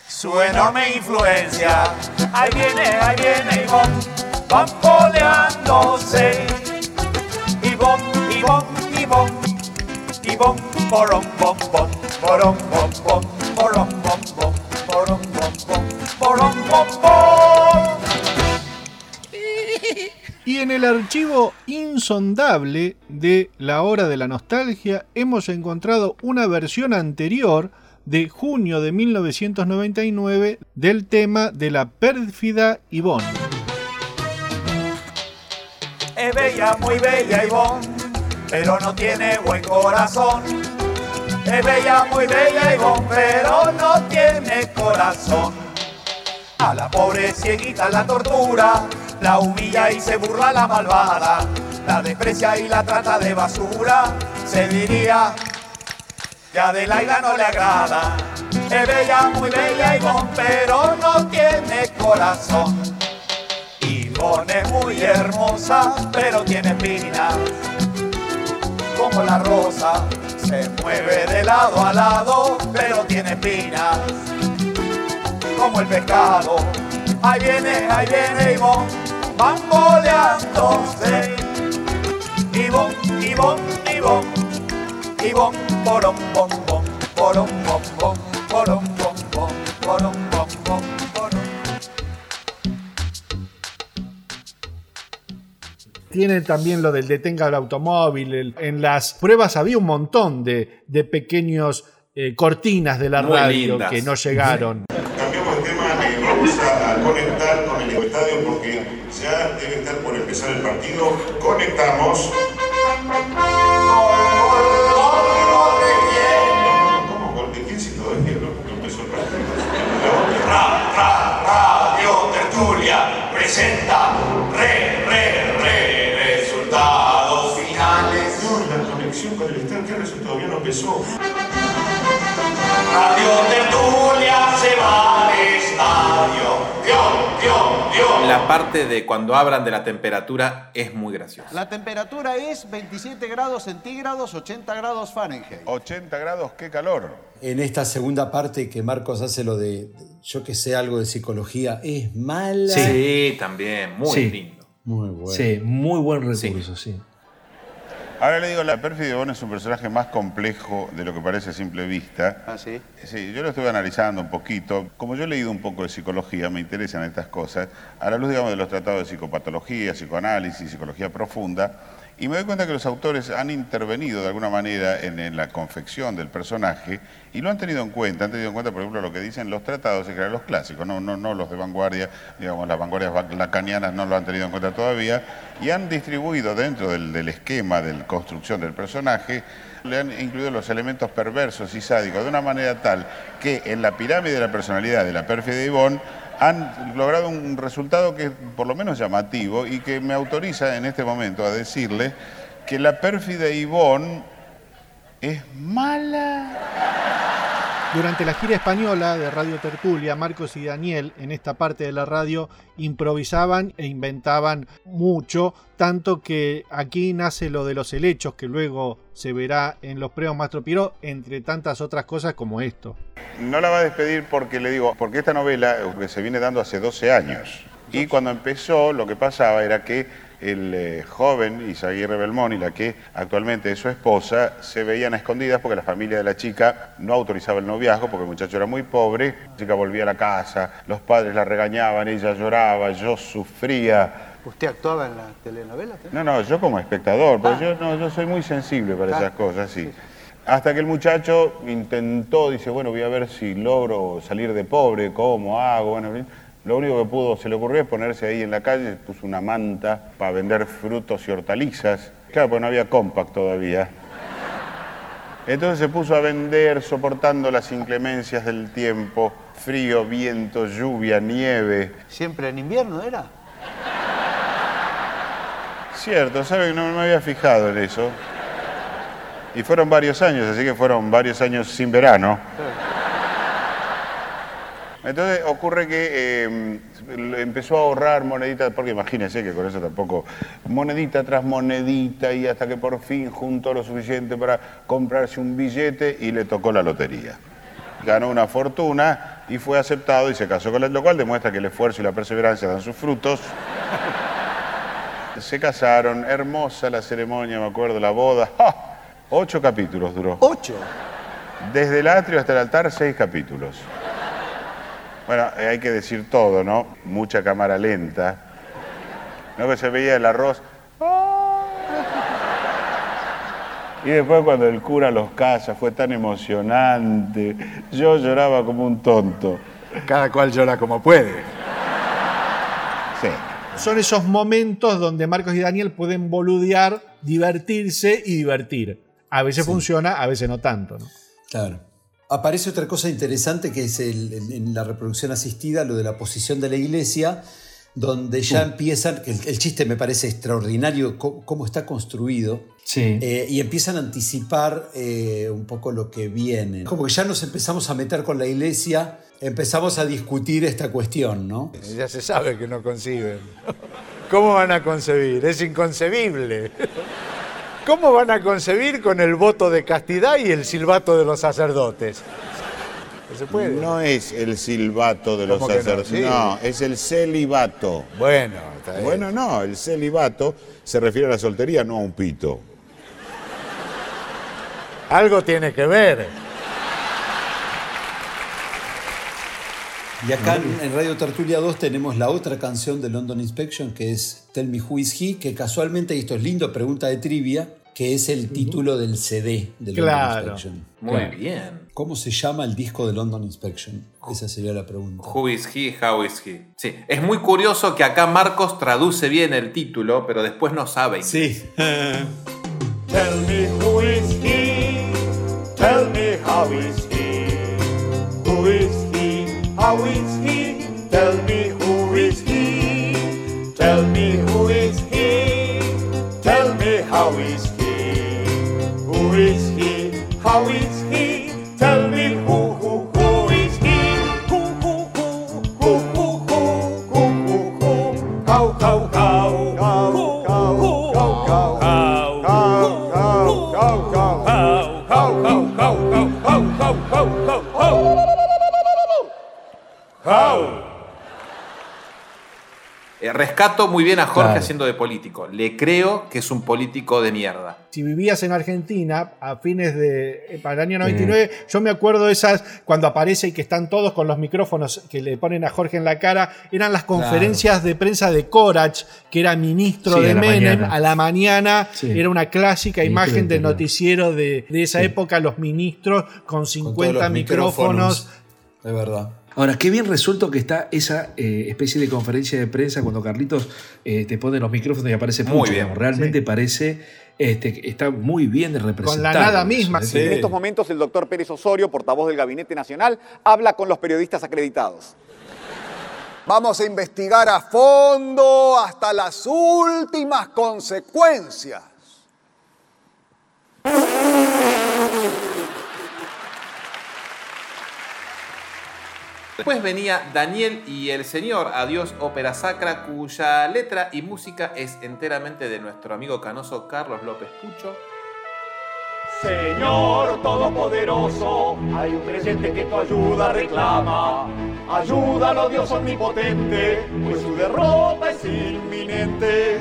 su enorme influencia. Ahí viene, ahí viene Ivonne, bamboleándose. Ivonne, Ivonne, Ivonne. Ibom, borom, bom, bom, borom, bom, bom, borom, bom, bom, borom, bom, bom, borom, bom, bom. Y en el archivo insondable de La Hora de la Nostalgia hemos encontrado una versión anterior de junio de 1999 del tema de la pérfida Ivonne. Es bella, muy bella Ivonne, pero no tiene buen corazón. Es bella, muy bella Ivonne, pero no tiene corazón. A la pobre cieguita la tortura, la humilla y se burla la malvada. La desprecia y la trata de basura, se diría que a Adelaida no le agrada. Es bella, muy bella Ivonne, pero no tiene corazón. Ivonne es muy hermosa, pero tiene espinas. Como la rosa, se mueve de lado a lado, pero tiene espinas. Como el pescado, ahí viene, ahí viene Ivonne, bamboleándose. Ivonne, Ivonne, Ivonne, Ivonne, porom, bom, bom, porom, bom, bom, porom, bom, bom, porom, bom, bom, porom. Tiene también lo del detenga el automóvil. el- en las pruebas había un montón de, de pequeños eh, cortinas de la Muy radio lindas. que no llegaron. Cambiamos próximo tema eh, vamos a, a conectar con el estadio porque ya debe estar por empezar el partido. Conectamos. ¿Cómo? ¿Gol de quién si todavía no no empezó el partido? Ra, ra, Radio Tertulia presenta re, re, re, resultados finales. No, la conexión con el estadio, ¿qué resultado? No empezó. Radio Tertulia se va al estadio. Dios. La parte de cuando hablan de la temperatura es muy graciosa. La temperatura es 27 grados centígrados, 80 grados Fahrenheit. 80 grados, qué calor. En esta segunda parte que Marcos hace lo de, yo que sé algo de psicología, es mala. Sí, también, muy Sí. lindo. Muy bueno. Sí, muy buen recurso, sí. Ahora le digo, la pérfida Ivonne es un personaje más complejo de lo que parece a simple vista. ¿Ah, sí? Sí, yo lo estuve analizando un poquito. Como yo he leído un poco de psicología, me interesan estas cosas, a la luz, digamos, de los tratados de psicopatología, psicoanálisis, psicología profunda, y me doy cuenta que los autores han intervenido de alguna manera en, la confección del personaje y lo han tenido en cuenta. Han tenido en cuenta, por ejemplo, lo que dicen los tratados, en general los clásicos, no, no, no los de vanguardia, digamos, las vanguardias va- lacanianas no lo han tenido en cuenta todavía, y han distribuido dentro del, esquema de construcción del personaje le han incluido los elementos perversos y sádicos de una manera tal que en la pirámide de la personalidad de la pérfida Ivonne han logrado un resultado que es por lo menos llamativo y que me autoriza en este momento a decirle que la pérfida Ivonne es mala. Durante la gira española de Radio Tertulia, Marcos y Daniel en esta parte de la radio improvisaban e inventaban mucho, tanto que aquí nace lo de los helechos, que luego se verá en los premios Mastro Piró, entre tantas otras cosas como esto. No la va a despedir porque le digo, porque esta novela eh, se viene dando hace 12 años. Y cuando empezó, lo que pasaba era que el eh, joven Isaguirre Belmont y la que actualmente es su esposa se veían a escondidas porque la familia de la chica no autorizaba el noviazgo porque el muchacho era muy pobre. La chica volvía a la casa, los padres la regañaban, ella lloraba, yo sufría. ¿Usted actuaba en la telenovela? No, no, yo como espectador, porque yo, no, yo soy muy sensible para esas cosas, sí. Hasta que el muchacho intentó, dice, bueno, voy a ver si logro salir de pobre, cómo hago. Bueno, lo único que pudo, se le ocurrió es ponerse ahí en la calle, puso una manta para vender frutos y hortalizas. Claro, pues no había compact todavía. Entonces se puso a vender soportando las inclemencias del tiempo, frío, viento, lluvia, nieve. ¿Siempre en invierno era? Cierto, ¿saben? No me había fijado en eso. Y fueron varios años, así que fueron varios años sin verano. Entonces ocurre que eh, empezó a ahorrar moneditas, porque imagínense que con eso tampoco, monedita tras monedita y hasta que por fin juntó lo suficiente para comprarse un billete y le tocó la lotería. Ganó una fortuna y fue aceptado y se casó con él, lo cual demuestra que el esfuerzo y la perseverancia dan sus frutos. Se casaron, hermosa la ceremonia, me acuerdo, la boda. ¡Ja! Ocho capítulos duró. ¿Ocho? Desde el atrio hasta el altar, seis capítulos. Bueno, eh, hay que decir todo, ¿no? Mucha cámara lenta. ¿No? Que se veía el arroz. Y después cuando el cura los casa, fue tan emocionante. Yo lloraba como un tonto. Cada cual llora como puede. Sí. Son esos momentos donde Marcos y Daniel pueden boludear, divertirse y divertir. A veces funciona, a veces no tanto. ¿no? Claro. Aparece otra cosa interesante que es el- en, en la reproducción asistida, lo de la posición de la iglesia, donde ya empiezan, que el, el chiste me parece extraordinario cómo, está construido, Sí. eh, y empiezan a anticipar eh, un poco lo que viene. Como que ya nos empezamos a meter con la iglesia, empezamos a discutir esta cuestión, ¿no? Ya se sabe que no conciben. ¿Cómo van a concebir? Es inconcebible. ¿Cómo van a concebir con el voto de castidad y el silbato de los sacerdotes? No se puede. No es el silbato de los ¿Cómo que no? sacerdotes. Sí. No, es el celibato. Bueno, está bien. Bueno, no, el celibato se refiere a la soltería, no a un pito. Algo tiene que ver. Y acá en, en Radio Tertulia 2 tenemos la otra canción de London Inspection que es Tell Me Who Is He, que casualmente, y esto es lindo, pregunta de trivia, Que es el título del CD de London Claro. Inspection. Muy Claro. bien. ¿Cómo se llama el disco de London Inspection? Esa sería la pregunta. Who is he? How is he? Sí, es muy curioso que acá Marcos traduce bien el título, pero después no sabe. Sí. Tell me who is he? Tell me how is he? Who is he? How is he? Tell me rescato muy bien a Jorge Claro. haciendo de político. Le creo que es un político de mierda. Si vivías en Argentina a fines de eh, para el año 99, yo me acuerdo de esas cuando aparece y que están todos con los micrófonos que le ponen a Jorge en la cara, eran las conferencias de prensa de Corach, que era ministro Sí, de a Menem, mañana. a la mañana, Sí. era una clásica imagen del noticiero de, de esa época, los ministros con 50 los micrófonos. Es verdad. Ahora, qué bien resuelto que está esa eh, especie de conferencia de prensa cuando Carlitos eh, te pone los micrófonos y aparece Muy bien. digamos. Realmente parece, este, está muy bien representado. nada eso, misma, ¿eh? sí. En estos momentos el doctor Pérez Osorio, portavoz del Gabinete Nacional, habla con los periodistas acreditados. Vamos a investigar a fondo hasta las últimas consecuencias. Después venía Daniel y el Señor, Adiós Ópera Sacra, cuya letra y música es enteramente de nuestro amigo canoso Carlos López Pucho. Señor Todopoderoso, hay un presente que tu ayuda reclama. Ayúdalo, Dios omnipotente, pues su derrota es inminente.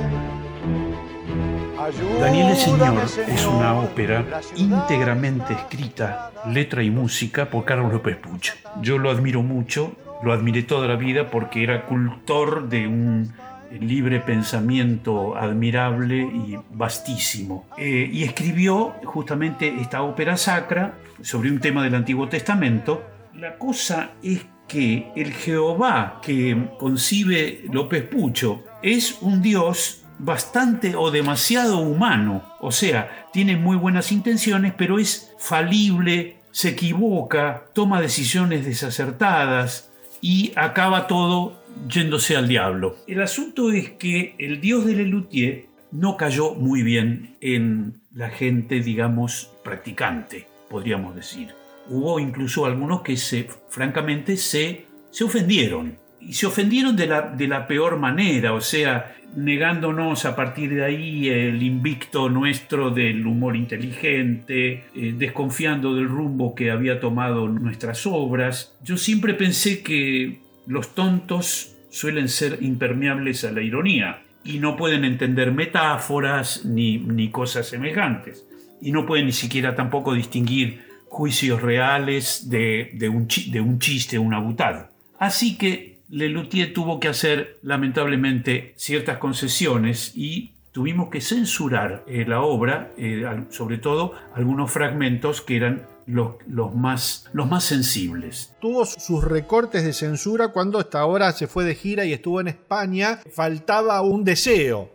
Daniel el Señor es una ópera íntegramente escrita, letra y música por Carlos López Puch. Yo lo admiro mucho, lo admiré toda la vida porque era cultor de un libre pensamiento admirable y vastísimo. Eh, y escribió justamente esta ópera sacra sobre un tema del Antiguo Testamento. La cosa es que el Jehová que concibe López Pucho es un Dios bastante o demasiado humano. O sea, tiene muy buenas intenciones, pero es falible, se equivoca, toma decisiones desacertadas y acaba todo yéndose al diablo. El asunto es que el dios de Lelutier no cayó muy bien en la gente, digamos, practicante, podríamos decir. Hubo incluso algunos que se, francamente se, se ofendieron. Y se ofendieron de la, de la peor manera, o sea, negándonos a partir de ahí el invicto nuestro del humor inteligente, eh, desconfiando del rumbo que había tomado nuestras obras. Yo siempre pensé que los tontos suelen ser impermeables a la ironía y no pueden entender metáforas ni, ni cosas semejantes. Y no pueden ni siquiera tampoco distinguir juicios reales de, de un, de un chiste, una butada. Así que Lelutier tuvo que hacer lamentablemente ciertas concesiones y tuvimos que censurar eh, la obra, eh, sobre todo algunos fragmentos que eran los, los más, los más sensibles. Tuvo sus recortes de censura cuando hasta ahora se fue de gira y estuvo en España. Faltaba un deseo.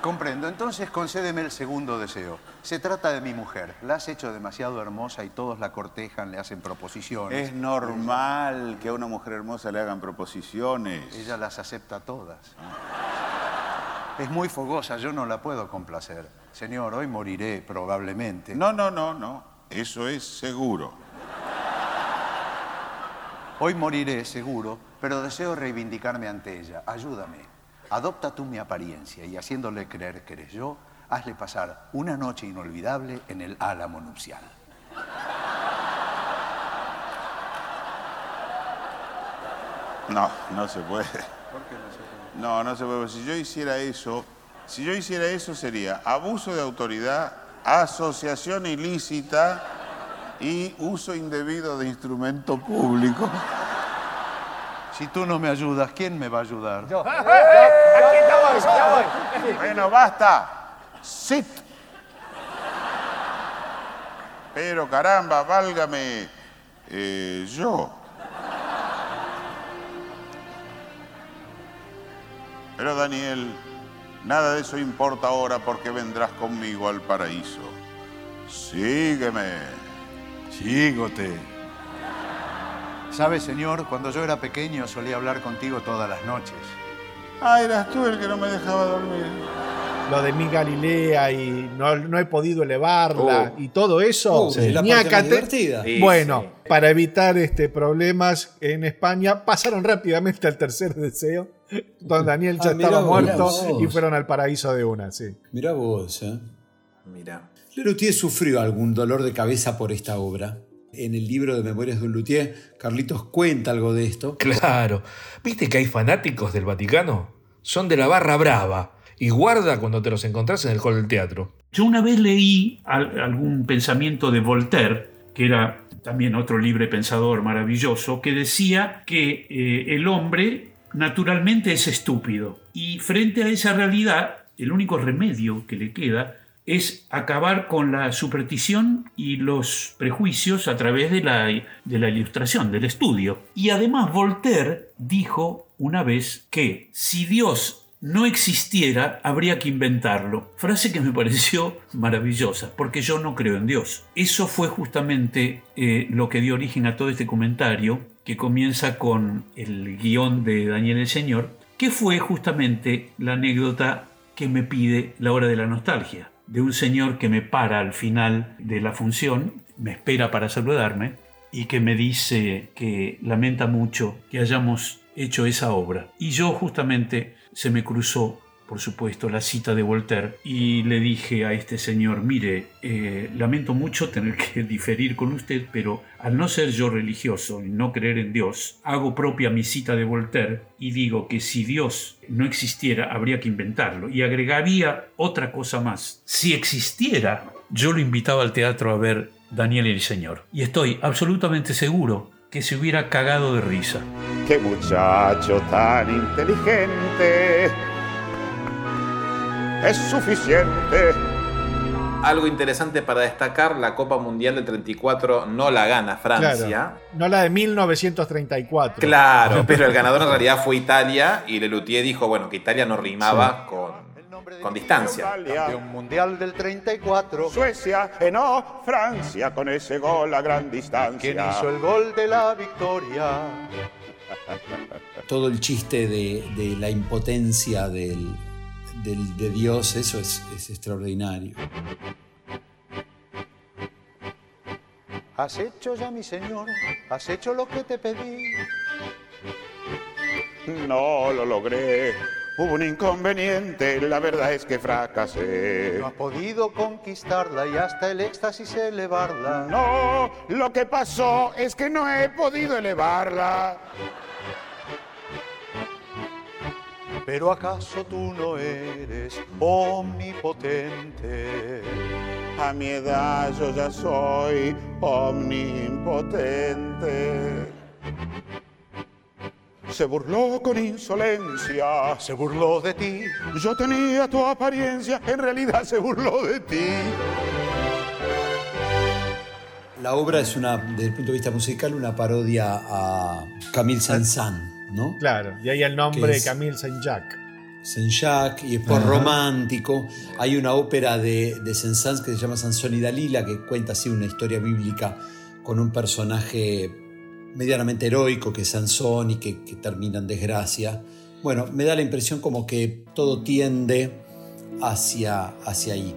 Comprendo, entonces concédeme el segundo deseo. Se trata de mi mujer. La has hecho demasiado hermosa y todos la cortejan, le hacen proposiciones. Es normal que a una mujer hermosa le hagan proposiciones. Ella las acepta todas. Es muy fogosa, yo no la puedo complacer. Señor, hoy moriré probablemente. No, no, no, no. Eso es seguro. Hoy moriré, seguro, pero deseo reivindicarme ante ella. Ayúdame. Adopta tú mi apariencia y haciéndole creer que eres yo, hazle pasar una noche inolvidable en el álamo nupcial. No, no se puede. No, no se puede. Si yo hiciera eso, si yo hiciera eso sería abuso de autoridad, asociación ilícita y uso indebido de instrumento público. Si tú no me ayudas, ¿quién me va a ayudar? Bueno, basta. Sit. Pero caramba, válgame eh, yo. Pero Daniel, nada de eso importa ahora porque vendrás conmigo al paraíso. Sígueme. Sígote. Sabes, señor, cuando yo era pequeño solía hablar contigo todas las noches. Ah, eras tú el que no me dejaba dormir. Lo de mi Galilea y no, no he podido elevarla Uh. y todo eso. Uh, es la parte más divertida. Sí, bueno, sí. para evitar este, problemas en España, pasaron rápidamente al tercer deseo. Don Daniel ya Ah, mirá estaba vos, muerto mirá y fueron al paraíso de una, sí. Mirá vos, ¿eh? Mira. Lelutier sufrió algún dolor de cabeza por esta obra. En el libro de Memorias de un Luthier, Carlitos cuenta algo de esto. Claro. ¿Viste que hay fanáticos del Vaticano? Son de la barra brava. Y guarda cuando te los encontrás en el hall del teatro. Yo una vez leí al- algún pensamiento de Voltaire, que era también otro libre pensador maravilloso, que decía que eh, el hombre naturalmente es estúpido. Y frente a esa realidad, el único remedio que le queda es acabar con la superstición y los prejuicios a través de la, de la ilustración, del estudio. Y además Voltaire dijo una vez que si Dios no existiera, habría que inventarlo. Frase que me pareció maravillosa, porque yo no creo en Dios. Eso fue justamente eh, lo que dio origen a todo este comentario, que comienza con el guion de Daniel el Señor, que fue justamente la anécdota que me pide la hora de la nostalgia, de un señor que me para al final de la función, me espera para saludarme, y que me dice que lamenta mucho que hayamos hecho esa obra. Y yo justamente se me cruzó, por supuesto, la cita de Voltaire y le dije a este señor, mire, eh, lamento mucho tener que diferir con usted, pero al no ser yo religioso y no creer en Dios, hago propia mi cita de Voltaire y digo que si Dios no existiera, habría que inventarlo. Y agregaría otra cosa más. Si existiera, yo lo invitaba al teatro a ver Daniel y el Señor. Y estoy absolutamente seguro que se hubiera cagado de risa. Qué muchacho tan inteligente. Es suficiente. Algo interesante para destacar, la Copa Mundial del 34 no la gana Francia. Claro. No la de 1934. Claro, pero el ganador en realidad fue Italia y Lelutier dijo, bueno, que Italia no rimaba con, con distancia. Campeón mundial del 34. Suecia, eh, no, Francia con ese gol a gran distancia. ¿Quién hizo el gol de la victoria? Todo el chiste de, de la impotencia del, del- de Dios, eso es, es extraordinario. ¿Has hecho ya, mi señor? ¿Has hecho lo que te pedí? No lo logré. Hubo un inconveniente, la verdad es que fracasé. No has podido conquistarla y hasta el éxtasis elevarla. No, lo que pasó es que no he podido elevarla. Pero acaso tú no eres omnipotente. A mi edad yo ya soy omnipotente. Se burló con insolencia. Se burló de ti. Yo tenía tu apariencia, en realidad se burló de ti. La obra es una, desde el punto de vista musical, una parodia a Camille Saint-Saëns, ¿no? Claro, y ahí el nombre es- Camille Saint-Jacques. Saint-Jacques y es por Ajá. romántico. Hay una ópera de, de Saint-Saëns que se llama Sansón y Dalila que cuenta así una historia bíblica con un personaje medianamente heroico que es Sansón y que, que termina en desgracia. Bueno, me da la impresión como que todo tiende hacia, hacia ahí.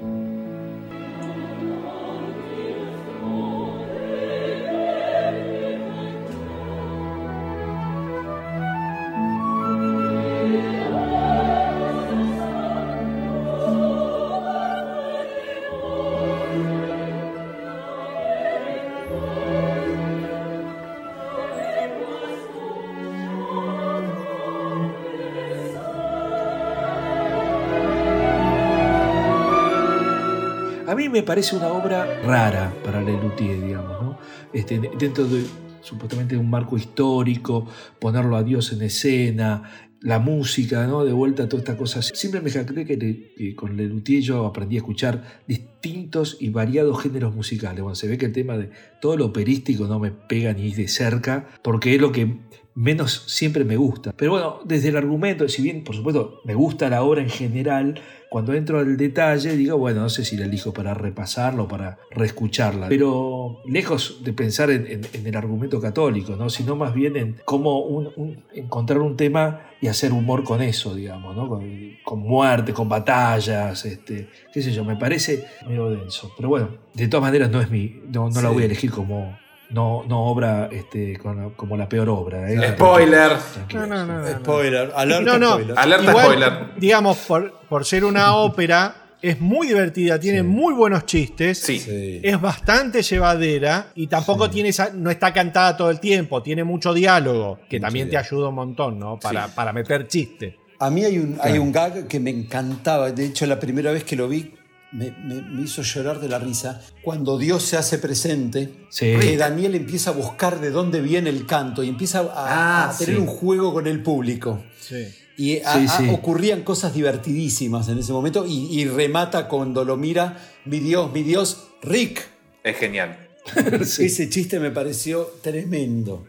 Me parece una obra rara para Lelutier, digamos, ¿no? Este, dentro de supuestamente un marco histórico, ponerlo a Dios en escena la música, ¿no? De vuelta a toda esta cosa. Siempre me jacté que, que con Lelutier yo aprendí a escuchar distintos y variados géneros musicales. Bueno, se ve que el tema de todo lo operístico no me pega ni de cerca, porque es lo que menos siempre me gusta. Pero bueno, desde el argumento, si bien por supuesto me gusta la obra en general, cuando entro al detalle digo, bueno, no sé si la elijo para repasarla o para reescucharla. Pero lejos de pensar en, en- en el argumento católico, ¿no? sino más bien en cómo un- un- encontrar un tema y hacer humor con eso, digamos, ¿no? con, con muerte, con batallas, este, qué sé yo, me parece medio denso. Pero bueno, de todas maneras no es mi, no, no la Sí. voy a elegir como no, no obra este, con la- como la peor obra. ¿eh? Spoiler. No, no, no, no. Spoiler, alerta no, no. spoiler. Alerta Igual, spoiler. Digamos, por, por ser una ópera, es muy divertida, tiene muy buenos chistes. Sí. Es bastante llevadera y tampoco tiene esa, no está cantada todo el tiempo, tiene mucho diálogo, que también te ayuda un montón, ¿no? Para, para meter chiste. A mí hay un, hay un gag que me encantaba. De hecho, la primera vez que lo vi me, me- me hizo llorar de la risa. Cuando Dios se hace presente, Sí. que Daniel empieza a buscar de dónde viene el canto y empieza a, Ah, a tener sí. un juego con el público. Y a- Sí, a- sí. ocurrían cosas divertidísimas en ese momento y, y remata cuando lo mira, mi Dios, mi Dios, Rick. Es genial. Ese chiste me pareció tremendo.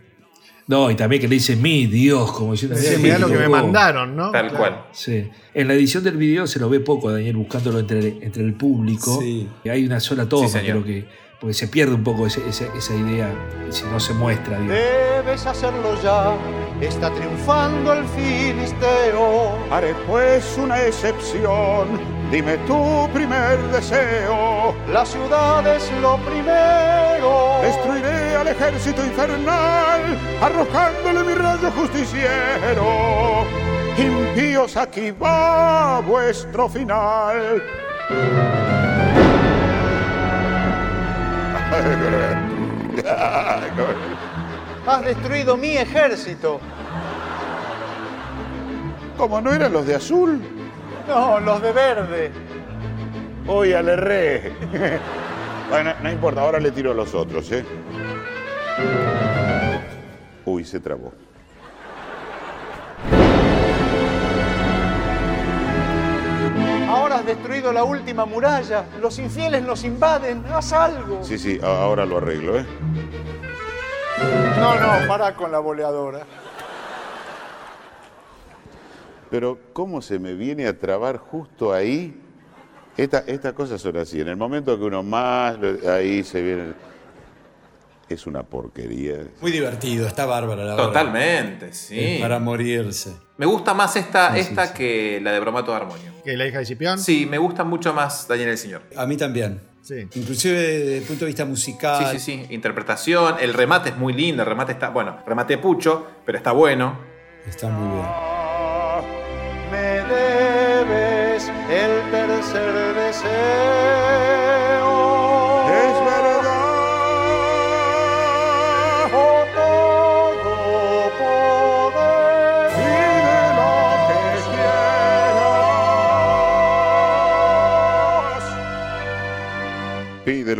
No, y también que le dice mi Dios, como diciendo. Sí, "Mirá lo que me loco". mandaron, ¿no? Tal Claro. cual. Sí. En la edición del video se lo ve poco a Daniel buscándolo entre, entre el público. Sí. Hay una sola toma, Sí, creo que. Porque se pierde un poco ese- ese- esa idea si no se muestra. Debes hacerlo ya, está triunfando el filisteo. Haré pues una excepción, dime tu primer deseo. La ciudad es lo primero. Destruiré al ejército infernal, arrojándole mi rayo justiciero. Impíos, aquí va vuestro final. Has destruido mi ejército. Como no eran los de azul, No, los de verde. hoy al erré. bueno, no importa, ahora le tiro a los otros, ¿eh? Uy, se trabó. Ahora has destruido la última muralla. Los infieles nos invaden. Haz algo. Sí, sí, ahora lo arreglo, ¿eh? No, no, para con la boleadora. Pero ¿cómo se me viene a trabar justo ahí? Esta- estas cosas son así. En el momento que uno más, ahí se viene... Es una porquería. Muy divertido, está bárbara la. Totalmente, sí. Es para morirse. Me gusta más esta, esta que la de Bromato de Armonio. ¿Que la hija de Cipión? Sí, me gusta mucho más Daniel el Señor. A mí también. Sí. Inclusive desde el punto de vista musical. Sí, sí, sí. Interpretación, el remate es muy lindo, el remate está, bueno, remate pucho, pero está bueno. Está muy bien.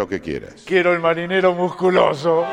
Lo que quieras. Quiero el marinero musculoso.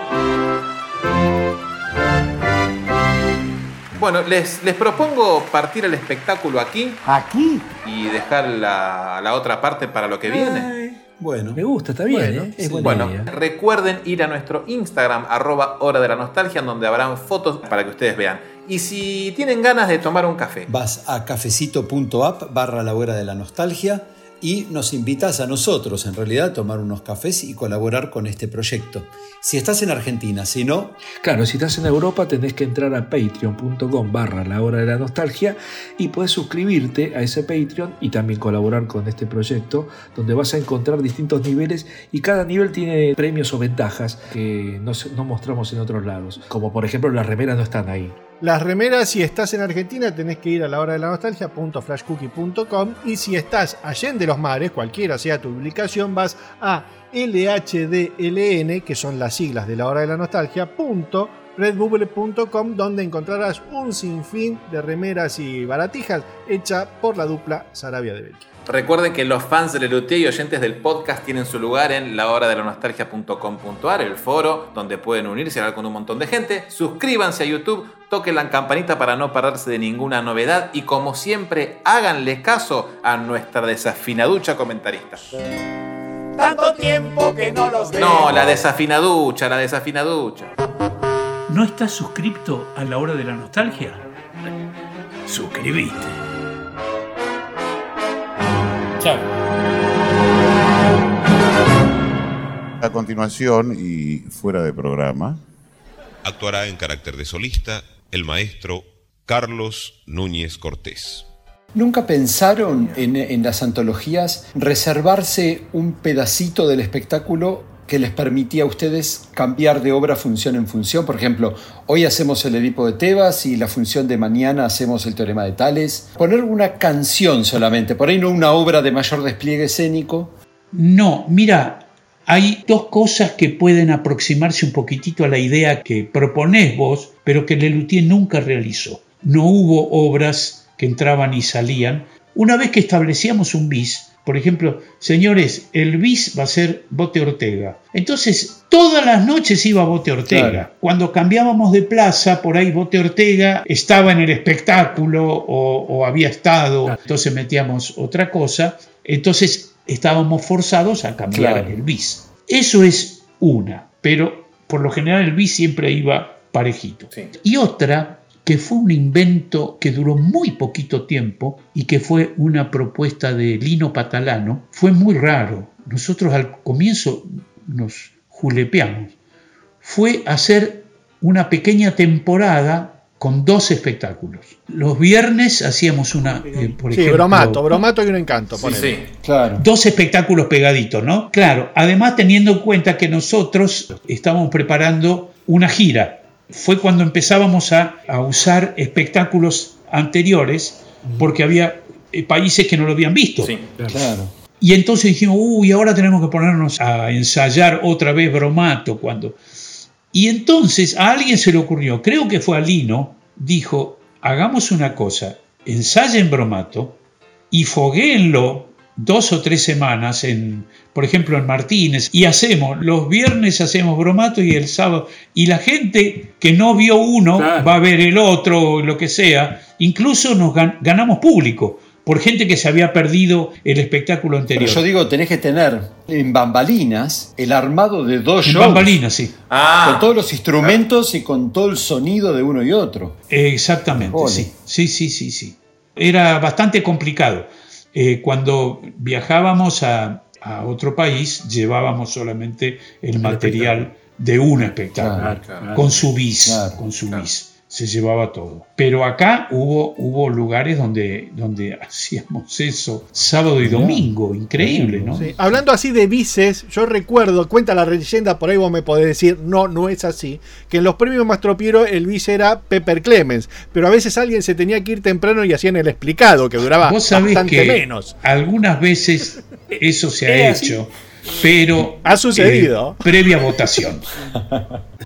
Bueno, les, les propongo partir el espectáculo aquí ¿Aquí? y dejar la, la otra parte para lo que viene. Bueno. Me gusta, está bien, Bueno, ¿eh? Es buena Bueno, idea. recuerden ir a nuestro Instagram, arroba hora de la nostalgia, en donde habrán fotos para que ustedes vean. Y si tienen ganas de tomar un café, Vas a cafecito.app barra la hora de la nostalgia y nos invitas a nosotros, en realidad, a tomar unos cafés y colaborar con este proyecto. Si estás en Argentina, si no, Claro, si estás en Europa tenés que entrar a patreon.com barra la hora de la nostalgia y puedes suscribirte a ese Patreon y también colaborar con este proyecto donde vas a encontrar distintos niveles y cada nivel tiene premios o ventajas que no, no mostramos en otros lados. Como por ejemplo las remeras no están ahí. Las remeras, si estás en Argentina, tenés que ir a la hora de la nostalgia.flashcookie.com y si estás allá de los mares, cualquiera sea tu ubicación, vas a LHDLN, que son las siglas de la hora de la nostalgia, punto donde encontrarás un sinfín de remeras y baratijas hecha por la dupla Sarabia de recuerden que los fans de Lelutier y oyentes del podcast tienen su lugar en lahoradelanostalgia.com.ar, el foro donde pueden unirse y hablar con un montón de gente. Suscríbanse a YouTube, toquen la campanita para no perderse de ninguna novedad y como siempre háganle caso a nuestra desafinaducha comentarista. Tanto tiempo que no los veo. No, la desafinaducha, la desafinaducha. ¿No estás suscripto a la hora de la nostalgia? Suscribiste. Chao. A continuación y fuera de programa, Actuará en carácter de solista el maestro Carlos Núñez Cortés. ¿Nunca pensaron en, en las antologías reservarse un pedacito del espectáculo que les permitía a ustedes cambiar de obra función en función? Por ejemplo, hoy hacemos el Edipo de Tebas y la función de mañana hacemos el Teorema de Tales. Poner una canción solamente, por ahí no una obra de mayor despliegue escénico. No, mira, hay dos cosas que pueden aproximarse un poquitito a la idea que proponés vos, pero que Lelutier nunca realizó. No hubo obras que entraban y salían. Una vez que establecíamos un bis, por ejemplo, señores, el bis va a ser Bote Ortega. Entonces, todas las noches iba Bote Ortega. Claro. Cuando cambiábamos de plaza, por ahí Bote Ortega estaba en el espectáculo o, o había estado, entonces metíamos otra cosa. Entonces, estábamos forzados a cambiar Claro. el bis. Eso es una, pero por lo general el bis siempre iba parejito. Y otra que fue un invento que duró muy poquito tiempo y que fue una propuesta de Lino Patalano, fue muy raro. Nosotros al comienzo nos julepeamos. Fue hacer una pequeña temporada con dos espectáculos. Los viernes hacíamos una, eh, por Sí, ejemplo, bromato, bromato y un encanto. ponele. Claro. Dos espectáculos pegaditos, ¿no? Claro, además teniendo en cuenta que nosotros estábamos preparando una gira. Fue cuando empezábamos a, a usar espectáculos anteriores porque había eh, países que no lo habían visto. Claro. Y entonces dijimos, uy, ahora tenemos que ponernos a ensayar otra vez bromato cuando... Y entonces a alguien se le ocurrió, creo que fue a Lino, dijo, hagamos una cosa, ensayen bromato y foguéenlo dos o tres semanas en, por ejemplo, en Martínez, y hacemos, los viernes hacemos bromato y el sábado, y la gente que no vio uno va a ver el otro, lo que sea, incluso nos gan- ganamos público, por gente que se había perdido el espectáculo anterior. Pero yo digo, tenés que tener en bambalinas el armado de dos En shows. bambalinas, sí. Con todos los instrumentos y con todo el sonido de uno y otro. Exactamente, Ole. sí. Sí, sí, sí, sí. Era bastante complicado. Eh, cuando viajábamos a, a otro país, llevábamos solamente el material de un espectáculo, Claro, claro. con su bis, con su bis. Se llevaba todo. Pero acá hubo, hubo lugares donde, donde hacíamos eso sábado y domingo, increíble, ¿no? Sí, Hablando así de vices, yo recuerdo, cuenta la leyenda, por ahí vos me podés decir, no, no es así, que en los premios Mastropiero el vice era Pepper Clemens, pero a veces alguien se tenía que ir temprano y hacían el explicado, que duraba Vos sabés bastante que menos. algunas veces eso se ha ¿Es así? hecho, pero Ha sucedido. eh, previa votación.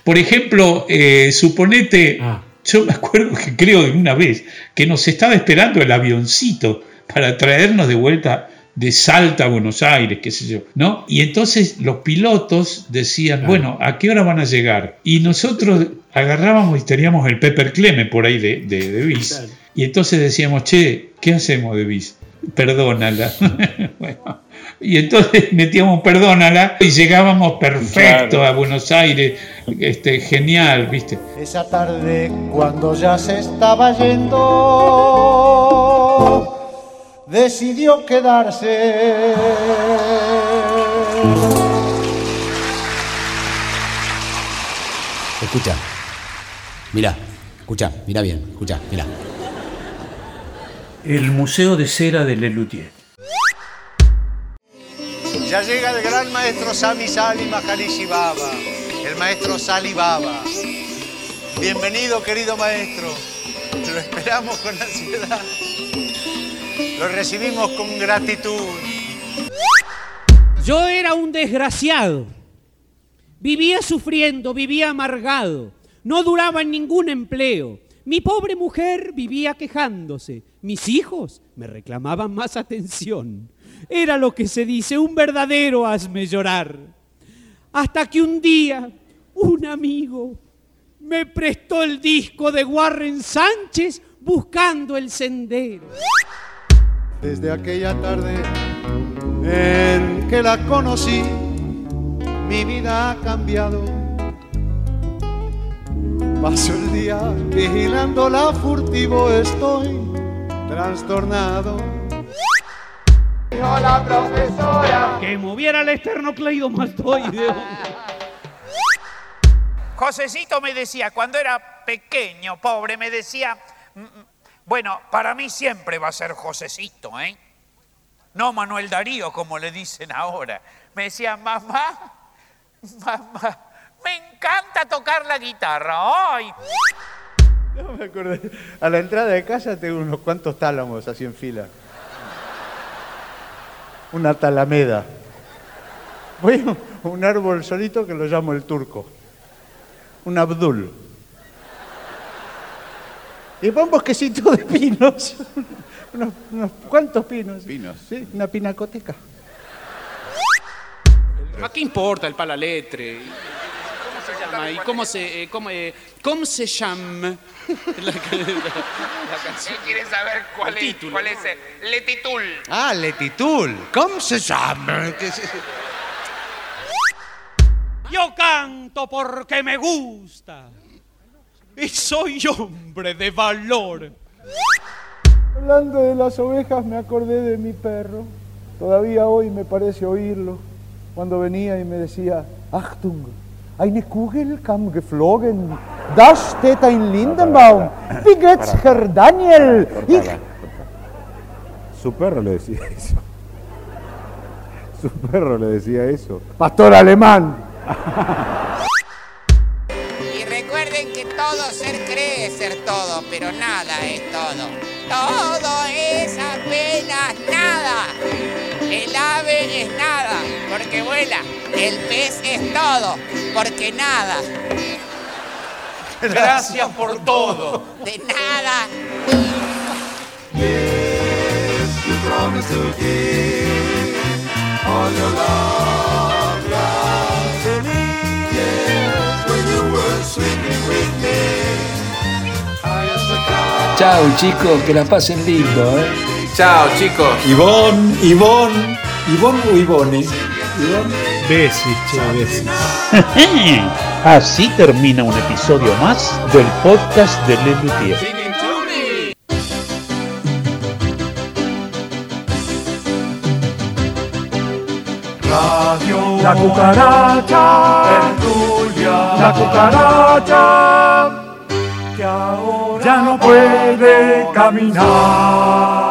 Por ejemplo, eh, suponete, yo me acuerdo que creo de una vez que nos estaba esperando el avioncito para traernos de vuelta de Salta a Buenos Aires, qué sé yo, ¿no? Y entonces los pilotos decían, bueno, ¿a qué hora van a llegar? Y nosotros agarrábamos y teníamos el Pepper Cleme por ahí de, de, de bis. Y entonces decíamos, che, ¿qué hacemos de bis? Perdónala. Bueno, y entonces metíamos perdónala y llegábamos perfecto Claro. a Buenos Aires, este, genial, ¿viste? Esa tarde cuando ya se estaba yendo, decidió quedarse. Escucha. Mira, escucha, mira bien, escucha, mira. El Museo de Cera de Lelutier. Ya llega el gran maestro Sami Sali Maharishi Baba, el maestro Sali Baba. Bienvenido, querido maestro. Lo esperamos con ansiedad. Lo recibimos con gratitud. Yo era un desgraciado. Vivía sufriendo, vivía amargado. No duraba en ningún empleo. Mi pobre mujer vivía quejándose. Mis hijos me reclamaban más atención. Era lo que se dice, un verdadero hazme llorar. Hasta que un día un amigo me prestó el disco de Warren Sánchez buscando el sendero. Desde aquella tarde en que la conocí, mi vida ha cambiado. Paso el día vigilándola furtivo, estoy trastornado. Dijo la profesora que moviera el esternocleidomastoideo. Josecito me decía, cuando era pequeño, pobre, me decía, "Mm, mm, bueno, para mí siempre va a ser Josecito, ¿eh? No Manuel Darío, como le dicen ahora. Me decía, mamá, mamá, me encanta tocar la guitarra. ¡Ay! No me acordé. A la entrada de casa tengo unos cuantos tálamos así en fila. Una talameda. Voy a un árbol solito que lo llamo el turco. Un abdul. Y va un bosquecito de pinos. unos, unos cuantos pinos. Pinos. Sí, una pinacoteca. ¿A qué importa el palaletre? ¿Cómo se llama? ¿Y cómo se, eh, cómo, eh, cómo se llama la, la- la canción? ¿Quieres saber cuál El es, título. cuál es el Letitul? Ah, Letitul. ¿Cómo se llama? ¿Qué se- Yo canto porque me gusta. Y soy hombre de valor. Hablando de las ovejas, me acordé de mi perro. Todavía hoy me parece oírlo. Cuando venía y me decía, Achtung, eine Kugel kam geflogen. Das steht ein Lindenbaum. Wie geht's, Herr Daniel? Ich... Su perro le decía eso. Su perro le decía eso. Pastor alemán. Y recuerden que todo ser cree ser todo, pero nada es todo. Todo es apenas nada. El ave es nada, porque vuela. El pez es todo, porque nada. Gracias por todo. De nada. Chao chicos, que la pasen lindo, ¿eh? Chao chicos. Ivón, Ivón, Ivón o Ivone. Ivón. Besis, che, besis. Así termina un episodio más del podcast de Le Luthier. Radio La cucaracha, tertulia, la cucaracha, ya no puede caminar.